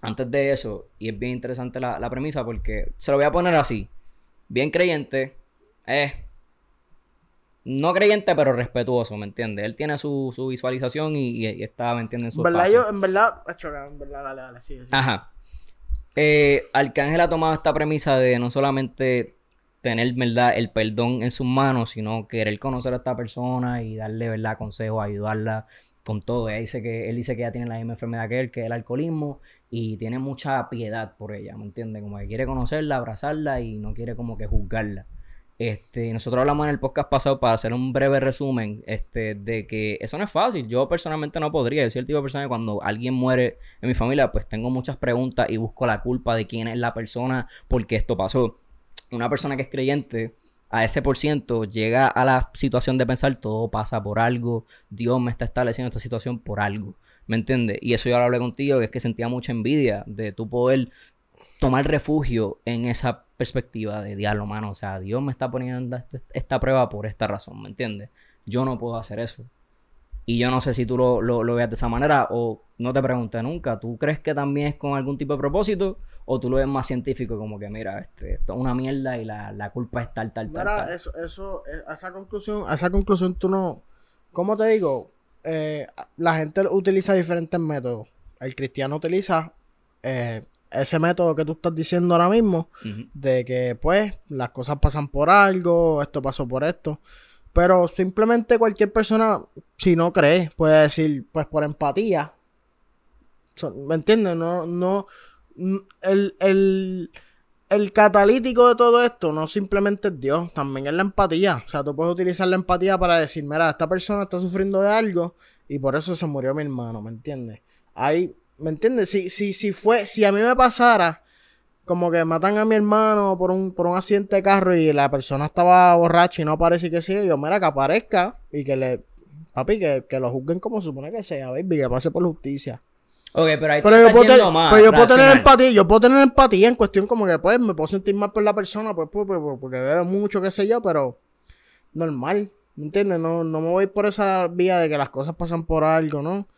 antes de eso, y es bien interesante la, la premisa porque se lo voy a poner así. Bien creyente, es no creyente, pero respetuoso, ¿me entiendes? Él tiene su, su visualización y, y- está, ¿me entiendes? En su verdad, espacio. yo, en verdad, en verdad, dale, dale, sigue, sigue. Ajá. Eh, Arcángel ha tomado esta premisa de no solamente tener, ¿verdad?, el perdón en sus manos, sino querer conocer a esta persona y darle, ¿verdad?, consejos, ayudarla con todo. Ella dice que, él dice que ella tiene la misma enfermedad que él, que es el alcoholismo, y tiene mucha piedad por ella, ¿me entiendes? Como que quiere conocerla, abrazarla y no quiere como que juzgarla. Este, nosotros hablamos en el podcast pasado para hacer un breve resumen este, de que eso no es fácil. Yo personalmente no podría. Yo soy el tipo de persona que cuando alguien muere en mi familia, pues tengo muchas preguntas y busco la culpa de quién es la persona, por qué esto pasó. Una persona que es creyente, a ese por ciento, llega a la situación de pensar todo pasa por algo, Dios me está estableciendo esta situación por algo. ¿Me entiendes? Y eso yo lo hablé contigo, que es que sentía mucha envidia de tu poder tomar refugio en esa perspectiva de diablo, mano. O sea, Dios me está poniendo este- esta prueba por esta razón, ¿me entiendes? Yo no puedo hacer eso. Y yo no sé si tú lo, lo, lo veas de esa manera o no te pregunté nunca. ¿Tú crees que también es con algún tipo de propósito o tú lo ves más científico como que, mira, este, esto es una mierda y la, la culpa es tal, tal, tal, Mira, eso, eso, eh, a esa conclusión, a esa conclusión tú no, ¿cómo te digo? Eh, la gente utiliza diferentes métodos. El cristiano utiliza eh, ese método que tú estás diciendo ahora mismo, de que pues las cosas pasan por algo, esto pasó por esto. Pero simplemente cualquier persona, si no cree, puede decir, pues por empatía. ¿Me entiendes? No, no. El, el, el catalítico de todo esto no simplemente es Dios, también es la empatía. O sea, tú puedes utilizar la empatía para decir, mira, esta persona está sufriendo de algo y por eso se murió mi hermano, ¿me entiendes? Ahí, ¿me entiendes? Si, si, si fue, si a mí me pasara como que matan a mi hermano por un, por un accidente de carro y la persona estaba borracha y no aparece y que sí, yo, mira, que aparezca y que le, papi, que, que lo juzguen como supone que sea, baby, que pase por justicia. Ok, pero ahí Pero yo puedo, más pero yo puedo tener empatía, yo puedo tener empatía en cuestión como que pues me puedo sentir mal por la persona, pues, pues, pues, pues, porque veo mucho, qué sé yo, pero normal, ¿me entiendes? No, no me voy por esa vía de que las cosas pasan por algo, ¿no?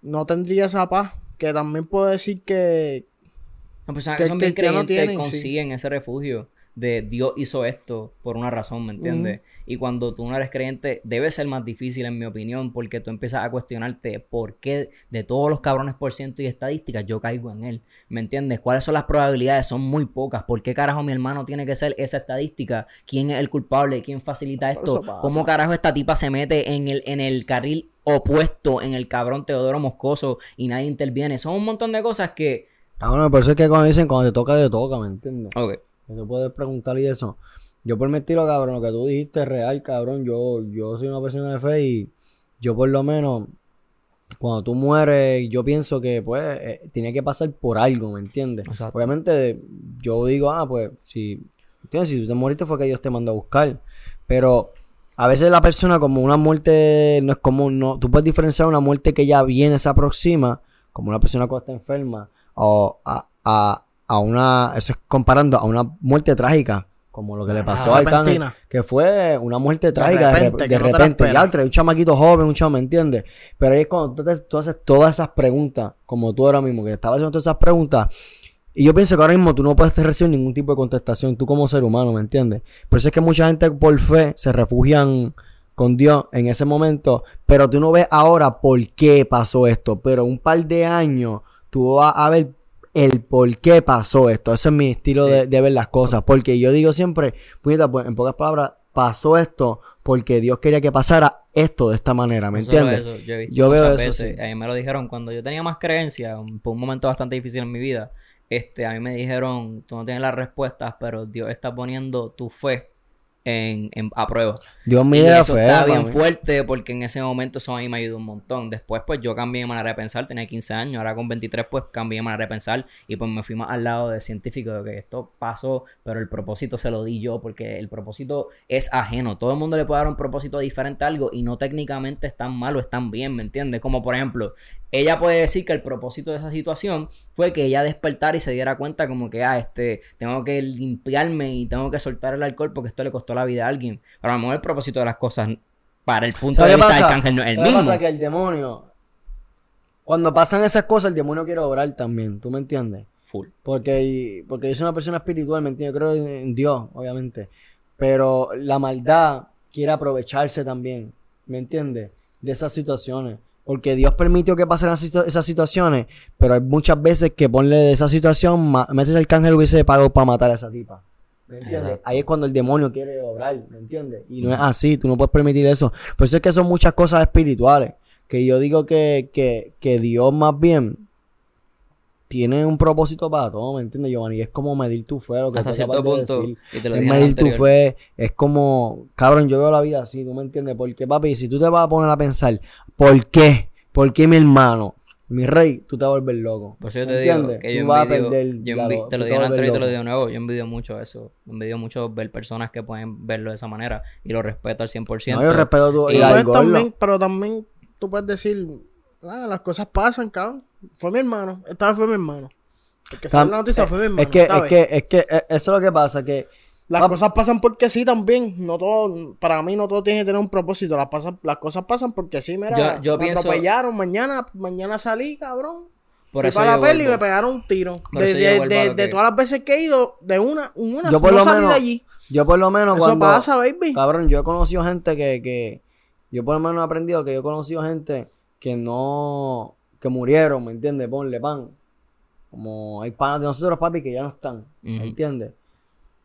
No tendría esa paz, que también puedo decir que, Las personas que que son bien creyentes tienen, sí. consiguen ese refugio de Dios hizo esto por una razón, ¿me entiendes? Y cuando tú no eres creyente, debe ser más difícil, en mi opinión, porque tú empiezas a cuestionarte por qué de todos los cabrones por ciento y estadísticas yo caigo en él, ¿me entiendes? ¿Cuáles son las probabilidades? Son muy pocas. ¿Por qué carajo mi hermano tiene que ser esa estadística? ¿Quién es el culpable? ¿Quién facilita esto? ¿Cómo carajo esta tipa se mete en el, en el carril opuesto, en el cabrón Teodoro Moscoso y nadie interviene? Son un montón de cosas que... Cabrón, por eso es que cuando dicen cuando te toca, te toca, ¿me entiendes? Ok. Que tú puedes preguntar y eso. Yo por mi estilo, cabrón, lo que tú dijiste es real, cabrón. Yo, yo soy una persona de fe y yo por lo menos, cuando tú mueres, yo pienso que pues eh, tiene que pasar por algo, ¿me entiendes? Exacto. Obviamente yo digo, ah, pues si, ¿entiendes? si tú te moriste fue que Dios te mandó a buscar. Pero a veces la persona como una muerte, no es como, no, tú puedes diferenciar una muerte que ya viene, se aproxima, como una persona que está enferma, o a, a, a una, eso es comparando a una muerte trágica, como lo que le pasó a Arcángel, que fue una muerte trágica, de, repente, de repente, ya trae un chamaquito joven, un chamo, ¿me entiendes? Pero ahí es cuando tú, te- tú haces todas esas preguntas, como tú ahora mismo, que estabas haciendo todas esas preguntas, y yo pienso que ahora mismo tú no puedes recibir ningún tipo de contestación, tú como ser humano, ¿me entiendes? Por eso es que mucha gente por fe se refugian con Dios en ese momento, pero tú no ves ahora por qué pasó esto, pero un par de años tú vas a ver el por qué pasó esto. Ese es mi estilo de, de ver las cosas, porque yo digo siempre, puñeta, pues, en pocas palabras, pasó esto porque Dios quería que pasara esto de esta manera, ¿me No entiendes? eso, yo, veo eso, sí. A mí me lo dijeron cuando yo tenía más creencia, por un momento bastante difícil en mi vida. Este, a mí me dijeron, tú no tienes las respuestas, pero Dios está poniendo tu fe en, en- a prueba. Dios Y mío, eso feo. estaba bien fuerte porque en ese momento eso a mí me ayudó un montón. Después, pues yo cambié de manera de pensar, tenía 15 años, ahora con 23, pues cambié de manera de pensar y pues me fui más al lado de científico de que esto pasó, pero el propósito se lo di yo porque el propósito es ajeno. Todo el mundo le puede dar un propósito diferente a algo y no técnicamente están mal o están bien, ¿me entiendes? Como por ejemplo, ella puede decir que el propósito de esa situación fue que ella despertara y se diera cuenta como que, ah, este, tengo que limpiarme y tengo que soltar el alcohol porque esto le costó la vida a alguien. Pero a lo mejor el propósito de las cosas para el punto ¿Sabes de vista del cángel no es el ¿Sabes qué mismo. pasa? Que el demonio, cuando pasan esas cosas, el demonio quiere obrar también, ¿tú me entiendes? Full. Porque, porque yo soy una persona espiritual, ¿me entiendes? Yo creo en, en Dios, obviamente. Pero la maldad quiere aprovecharse también, ¿me entiendes? De esas situaciones. Porque Dios permitió que pasaran situ- esas situaciones, pero hay muchas veces que ponle de esa situación, meses el cángel hubiese pagado para matar a esa tipa. ¿Me entiendes? Exacto. Ahí es cuando el demonio quiere obrar, ¿me entiendes? Y no es así, tú no puedes permitir eso. Por eso es que son muchas cosas espirituales. Que yo digo que, que, que Dios más bien tiene un propósito para todo, ¿me entiendes, Giovanni? Y es como medir tu fe, lo que Hasta cierto de punto. decir. Y te lo Es medir tu fe, es como, cabrón, yo veo la vida así, ¿tú me entiendes? Porque, papi, si tú te vas a poner a pensar, ¿por qué? ¿Por qué mi hermano? Mi rey, tú te vas a volver loco. Por eso yo ¿Me te digo entiendes? que yo Tú vas a perder, yo claro, te lo dije antes y te lo digo de nuevo, yo envidio mucho eso, envidio mucho ver personas que pueden verlo de esa manera y lo respeto al 100%. No, yo respeto tu Y- y gordo. también, pero también tú puedes decir, ah, las cosas pasan, cabrón. Fue mi hermano, esta vez fue mi hermano. El que salió en la noticia fue mi hermano. Es que, es que, es que, eh, eso es lo que pasa, que Las cosas pasan porque sí también. No todo, para mí no todo tiene que tener un propósito. Las, pasa- las cosas pasan porque sí, mira. Yo- yo me pienso- atropellaron, mañana, mañana salí, cabrón. Por Fui eso para la peli y me pegaron un tiro. De, eso de- de- que- todas las veces que he ido, de una, una yo por no lo salí menos, de allí. yo por lo menos Eso cuando, pasa, baby. cabrón, yo he conocido gente que, que, yo por lo menos he aprendido que yo he conocido gente que no, que murieron, ¿me entiendes? Ponle pan. Como hay panas de nosotros, papi, que ya no están, ¿me Ujú. entiendes?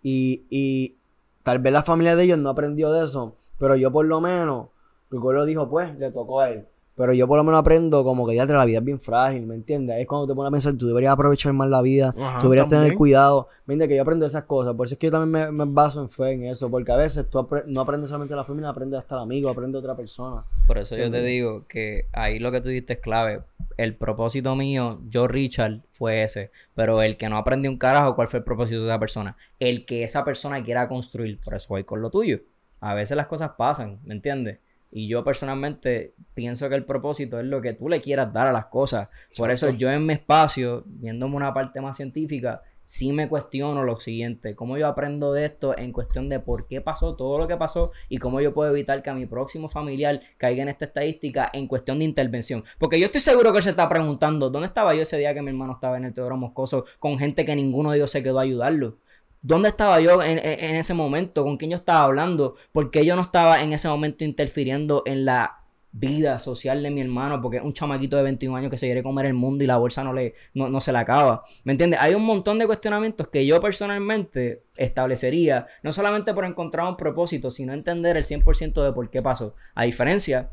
Y, y tal vez la familia de ellos no aprendió de eso, pero yo por lo menos, el lo dijo, pues, le tocó a él. Pero yo por lo menos aprendo como que ya la vida es bien frágil, ¿me entiendes? Es cuando te pones a pensar, tú deberías aprovechar más la vida, Ajá, tú deberías tener también. cuidado. Mira que yo aprendo esas cosas, por eso es que yo también me, me baso en fe en eso, porque a veces tú apre- no aprendes solamente la familia, aprendes hasta el amigo, aprendes de otra persona. Por eso yo te ¿Entiendes? digo que ahí lo que tú dijiste es clave. El propósito mío, yo Richard, fue ese. Pero el que no aprendió un carajo, ¿cuál fue el propósito de esa persona? El que esa persona quiera construir. Por eso voy con lo tuyo. A veces las cosas pasan, ¿me entiendes? Y yo personalmente pienso que el propósito es lo que tú le quieras dar a las cosas. Por eso yo en mi espacio, viéndome una parte más científica, sí me cuestiono lo siguiente, cómo yo aprendo de esto en cuestión de por qué pasó todo lo que pasó y cómo yo puedo evitar que a mi próximo familiar caiga en esta estadística en cuestión de intervención. Porque yo estoy seguro que él se está preguntando, ¿dónde estaba yo ese día que mi hermano estaba en el Teodoro Moscoso con gente que ninguno de ellos se quedó a ayudarlo? ¿Dónde estaba yo en, en- ese momento? ¿Con quién yo estaba hablando? ¿Por qué yo no estaba en ese momento interfiriendo en la vida social de mi hermano? Porque es un chamaquito de 21 años que se quiere comer el mundo y la bolsa no, le, no, no se le acaba. ¿Me entiendes? Hay un montón de cuestionamientos que yo personalmente establecería, no solamente por encontrar un propósito, sino entender el 100% de por qué pasó. A diferencia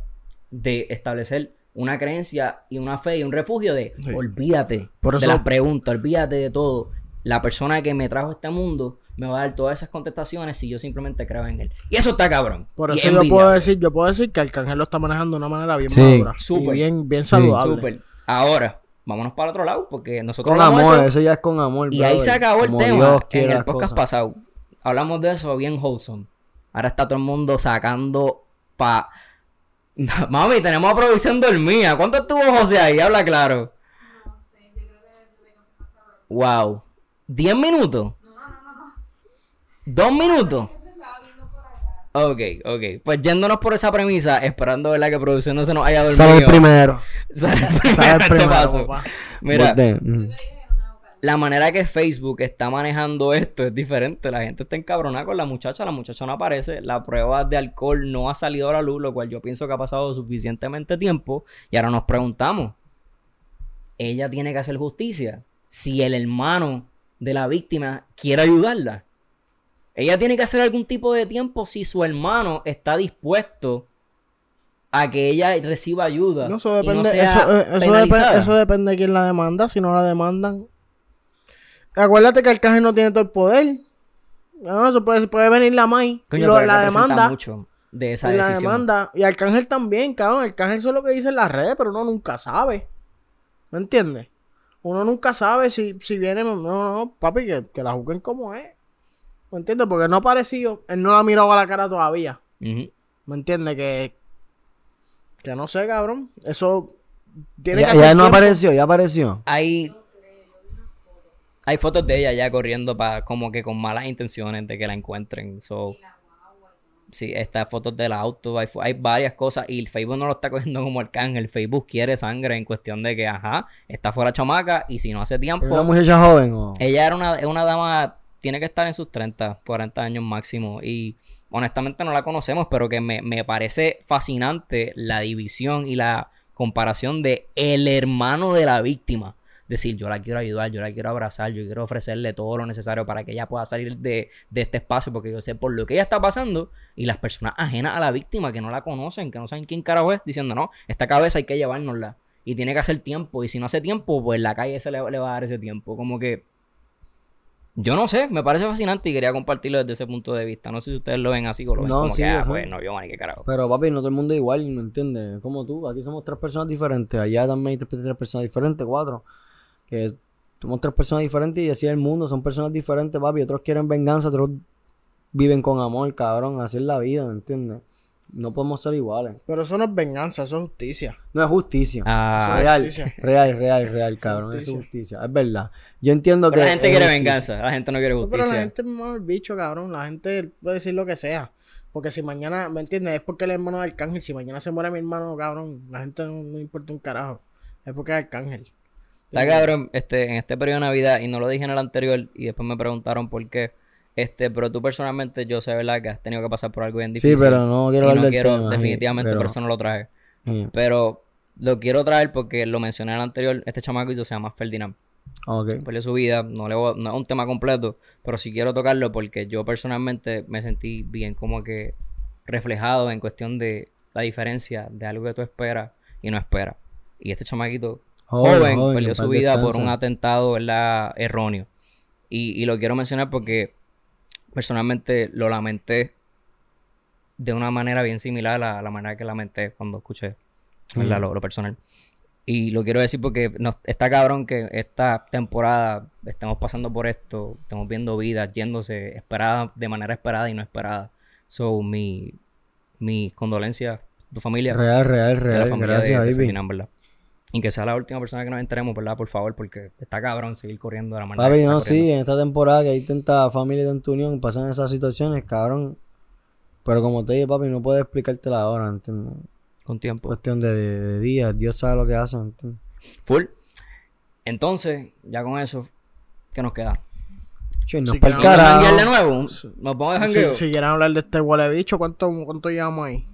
de establecer una creencia y una fe y un refugio de Sí. olvídate Por de eso- las preguntas, olvídate de todo. La persona que me trajo a este mundo me va a dar todas esas contestaciones si yo simplemente creo en él. Y eso está cabrón. Por eso yo puedo decir, yo puedo decir que Arcángel lo está manejando de una manera bien Sí. madura. Súper. Y bien, bien saludable. Súper. Ahora, vámonos para el otro lado, porque nosotros Con amor, eso, eso ya es con amor. y ahí se acabó el Como tema Dios en el las podcast cosas. pasado. Hablamos de eso bien wholesome. Ahora está todo el mundo sacando pa... Mami, tenemos a producción dormida. ¿Cuánto estuvo José ahí? Habla claro. Wow. ¿10 minutos? ¿Dos minutos? Ok, ok. Pues yéndonos por esa premisa, esperando ¿verdad? que producción no se nos haya dormido. Sale el primero. Sale el Sale primero, te primero, paso. Mira, la manera que Facebook está manejando esto es diferente. La gente está encabronada con la muchacha, la muchacha no aparece, la prueba de alcohol no ha salido a la luz, lo cual yo pienso que ha pasado suficientemente tiempo. Y ahora nos preguntamos, ella tiene que hacer justicia si el hermano de la víctima quiere ayudarla. Ella tiene que hacer algún tipo de tiempo si su hermano está dispuesto a que ella reciba ayuda. No, eso depende, eso, eh, eso, depende, eso depende de quién la demanda. Si no la demandan. Acuérdate que Arcángel no tiene todo el poder. No, eso puede, puede venir la MAI. y Coño, lo- la demanda. mucho de esa y la decisión. demanda. Y Arcángel también, cabrón. Arcángel eso es lo que dice en las redes, pero uno nunca sabe. ¿Me entiendes? Uno nunca sabe si, si viene. No, no, papi, que, que la juzguen como es. ¿Me entiendes? Porque no ha aparecido. Él no la ha mirado a la cara todavía. ¿Me entiendes? Que. Que no sé, cabrón. Eso. Tiene Ya, que ya no tiempo. apareció, ya apareció. Hay. Hay fotos de ella ya corriendo para como que con malas intenciones de que la encuentren. So, sí, estas fotos del auto, hay, hay varias cosas y el Facebook no lo está cogiendo como arcángel. Facebook quiere sangre en cuestión de que, ajá, está fuera chamaca y si no hace tiempo. ¿Era una muchacha joven o...? Ella era una, es una dama, tiene que estar en sus 30, 40 años máximo. Y honestamente no la conocemos, pero que me, me parece fascinante la división y la comparación de el hermano de la víctima. Decir, yo la quiero ayudar, yo la quiero abrazar, yo quiero ofrecerle todo lo necesario para que ella pueda salir de, de este espacio, porque yo sé por lo que ella está pasando y las personas ajenas a la víctima que no la conocen, que no saben quién carajo es, diciendo, no, esta cabeza hay que llevárnosla. Y tiene que hacer tiempo, y si no hace tiempo, pues la calle se le, le va a dar ese tiempo. Como que yo no sé, me parece fascinante y quería compartirlo desde ese punto de vista. No sé si ustedes lo ven así o lo ven No, como sí, que, ah, pues no, yo, man, qué carajo. Pero papi, no todo el mundo es igual, ¿me entiendes? Como tú, aquí somos tres personas diferentes, allá también hay tres, tres personas diferentes, cuatro. Que somos tres personas diferentes y así es el mundo, son personas diferentes, papi. Otros quieren venganza, otros viven con amor, cabrón, así es la vida, ¿me entiendes? No podemos ser iguales. Pero eso no es venganza, eso es justicia. No es justicia. Ah, real, justicia. real, real, real, cabrón. Es Justicia. justicia. Es verdad. Yo entiendo pero que. la gente quiere justicia. venganza, la gente no quiere No, justicia. pero la gente es más el bicho, cabrón. La gente puede decir lo que sea. Porque si mañana, ¿me entiendes? Es porque el hermano de Arcángel. Si mañana se muere mi hermano, cabrón, la gente no, no importa un carajo. Es porque es Arcángel. Está cabrón, este, en este periodo de Navidad, y no lo dije en el anterior, y después me preguntaron por qué. Este, pero tú personalmente, yo sé, ¿verdad? Que has tenido que pasar por algo bien Sí, difícil. pero no quiero hablar no del quiero, tema, sí, definitivamente, pero- por eso no lo traje. Sí. Pero lo quiero traer porque lo mencioné en el anterior. Este chamaquito se llama Ferdinand. Perdió su vida, no, le voy- no es un tema completo, pero sí quiero tocarlo porque yo personalmente me sentí bien como que reflejado en cuestión de la diferencia de algo que tú esperas y no esperas. Y este chamaquito Joven, joven, joven, perdió su vida por un atentado ¿verdad? erróneo. Y, y lo quiero mencionar porque personalmente lo lamenté de una manera bien similar a la manera que lamenté cuando escuché ¿verdad? lo, lo personal. Y lo quiero decir porque nos, está cabrón que esta temporada estemos pasando por esto, estamos viendo vidas yéndose esperadas de manera esperada y no esperada. So, mi, mi condolencia a tu familia Real, real, de la real. familia Gracias, de, de. Y que sea la última persona que nos enteremos, ¿verdad? Por favor, porque está cabrón seguir corriendo de la manera que Papi, está no, corriendo. sí, en esta temporada que hay tanta familia y tanta unión, pasan esas situaciones, cabrón. Pero como te dije, papi, no puedo explicártela ahora, ¿entiendes? Con tiempo. Cuestión de, de- de días, Dios sabe lo que hace, ¿entiendes? Full. Entonces, ya con eso, ¿qué nos queda? Che, no Sí, es pa'l que ¿Vamos a carajo. de nuevo? ¿Nos vamos de Si, jangueo? si quieren hablar de este huele bicho, ¿cuánto, ¿cuánto llevamos ahí?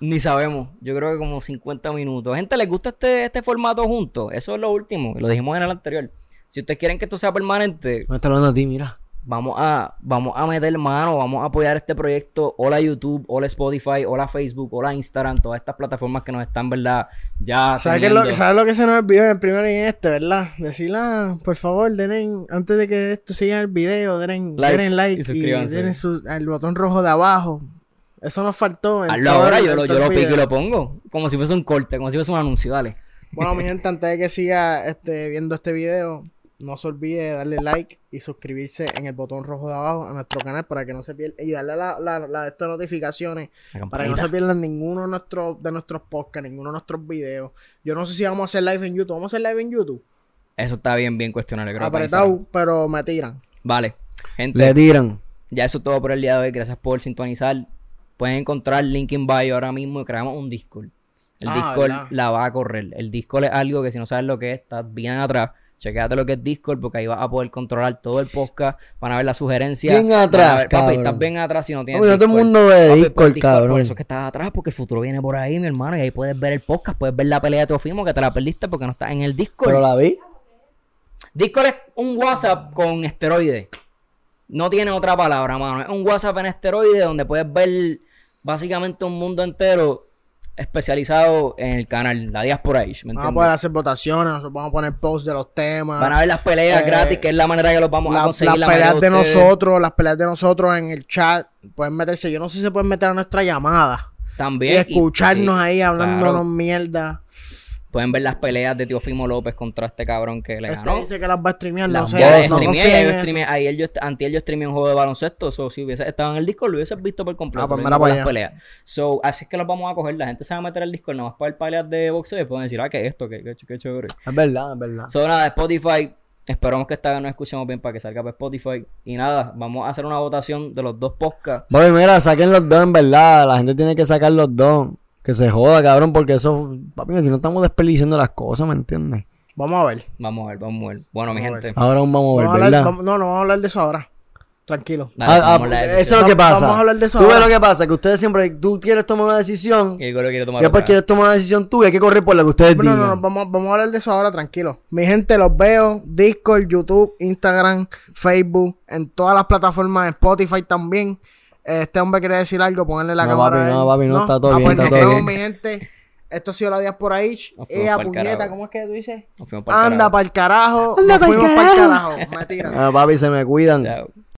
Ni sabemos. Yo creo que como 50 minutos. Gente, ¿les gusta este, este formato juntos? Eso es lo último. Lo dijimos en el anterior. Si ustedes quieren que esto sea permanente, Me está hablando a ti, mira. vamos a, vamos a meter mano, vamos a apoyar este proyecto. Hola YouTube, hola Spotify, hola Facebook, hola Instagram, todas estas plataformas que nos están, ¿verdad? Ya. ¿Sabes, lo. ¿Sabes lo que se nos olvidó en el primero y en este, verdad? Decirle, ah, por favor, denle, antes de que esto siga el video, denle Like like y y, denle su- al botón rojo de abajo. Eso nos faltó. en Hazlo ahora, yo lo, yo lo pico y lo pongo. Como si fuese un corte, como si fuese un anuncio, dale. Bueno, mi gente, antes de que siga este, viendo este video, no se olvide darle like y suscribirse en el botón rojo de abajo a nuestro canal para que no se pierda. Y darle la, la, la- estas notificaciones La para que no se pierdan ninguno de nuestros, de nuestros podcasts, ninguno de nuestros videos. Yo no sé si vamos a hacer live en YouTube. ¿Vamos a hacer live en YouTube? Eso está bien, bien cuestionable. creo, Apretado, pero me tiran. Vale. Gente, Le tiran. Ya eso es todo por el día de hoy. Gracias por sintonizar. Pueden encontrar link in bio ahora mismo y creamos un Discord. El Ah, Discord ¿verdad? la va a correr. El Discord es algo que si no sabes lo que es, estás bien atrás. Chequéate lo que es Discord porque ahí vas a poder controlar todo el podcast. Van a ver las sugerencias. Bien atrás, ver- papi, estás bien atrás si no tienes Papi, no todo el Discord. mundo ve Papi, Discord, pues, cabrón. Por eso es que estás atrás, porque el futuro viene por ahí, mi hermano. Y ahí puedes ver el podcast, puedes ver la pelea de Teofimo que te la perdiste porque no estás en el Discord. Pero la vi. Discord es un WhatsApp con esteroides. No tiene otra palabra, mano. Es un WhatsApp en esteroides donde puedes ver básicamente un mundo entero especializado en el canal, la Diaspora Age, ¿me Vamos a poder hacer votaciones, nosotros vamos a poner posts de los temas. Van a ver las peleas Eh, gratis, que es la manera que los vamos a conseguir. las la peleas de nosotros, las peleas de nosotros en el chat, pueden meterse, yo no sé si se pueden meter a nuestra llamada También. y escucharnos ahí hablándonos claro. mierda. Pueden ver las peleas de Teofimo López contra este cabrón que le Este ganó. dice que las va a streamear, no Las sé, no ya yo eso. streameé- ayer yo, antier yo streameé un juego de baloncesto, so, si hubiese estado en el Discord lo hubieses visto por completo. Ah, pues mira para las allá. peleas. So, así es que los vamos a coger, la gente se va a meter al Discord nada más para ver peleas de boxeo y pueden decir, ah, ¿qué es esto? ¿Qué, qué, qué chévere. Es verdad, es verdad. So, nada, Spotify, esperamos que esta vez nos escuchemos bien para que salga para Spotify. Y nada, vamos a hacer una votación de los dos podcasts. Bobby, mira, saquen los dos, en verdad. La gente tiene que sacar los dos. Que se joda, cabrón, porque eso. Papi, aquí no estamos desperdiciando las cosas, ¿me entiendes? Vamos a ver. Vamos a ver, vamos a ver. Bueno, mi gente. Ahora aún vamos a ver, Vamos a hablar- ¿verdad? vamos- no, no vamos a hablar de eso ahora. Tranquilo. Dale, Ah, ah, la eso es lo que pasa. vamos a hablar de eso Tú ves lo que pasa, que ustedes siempre, tú quieres tomar una decisión, Y el quiere tomar y después otra. quieres tomar una decisión tú y hay que correr por lo que ustedes No, no, digan. no, vamos, vamos a hablar de eso ahora, tranquilo. Mi gente, los veo. Discord, YouTube, Instagram, Facebook, en todas las plataformas, Spotify también. Este hombre quiere decir algo, ponerle la No, cámara. papi, no, papi, no, está todo Ah, bien, pues está todo bien. mi gente. Esto ha sido la diáspora H. Ea, pa'l puñeta, carajo. ¿cómo es que tú dices? Nos fuimos pa'l Anda carajo. para el carajo. Anda Nos fuimos para el carajo. carajo. Me tiran. Ah, papi, se me cuidan. Chao.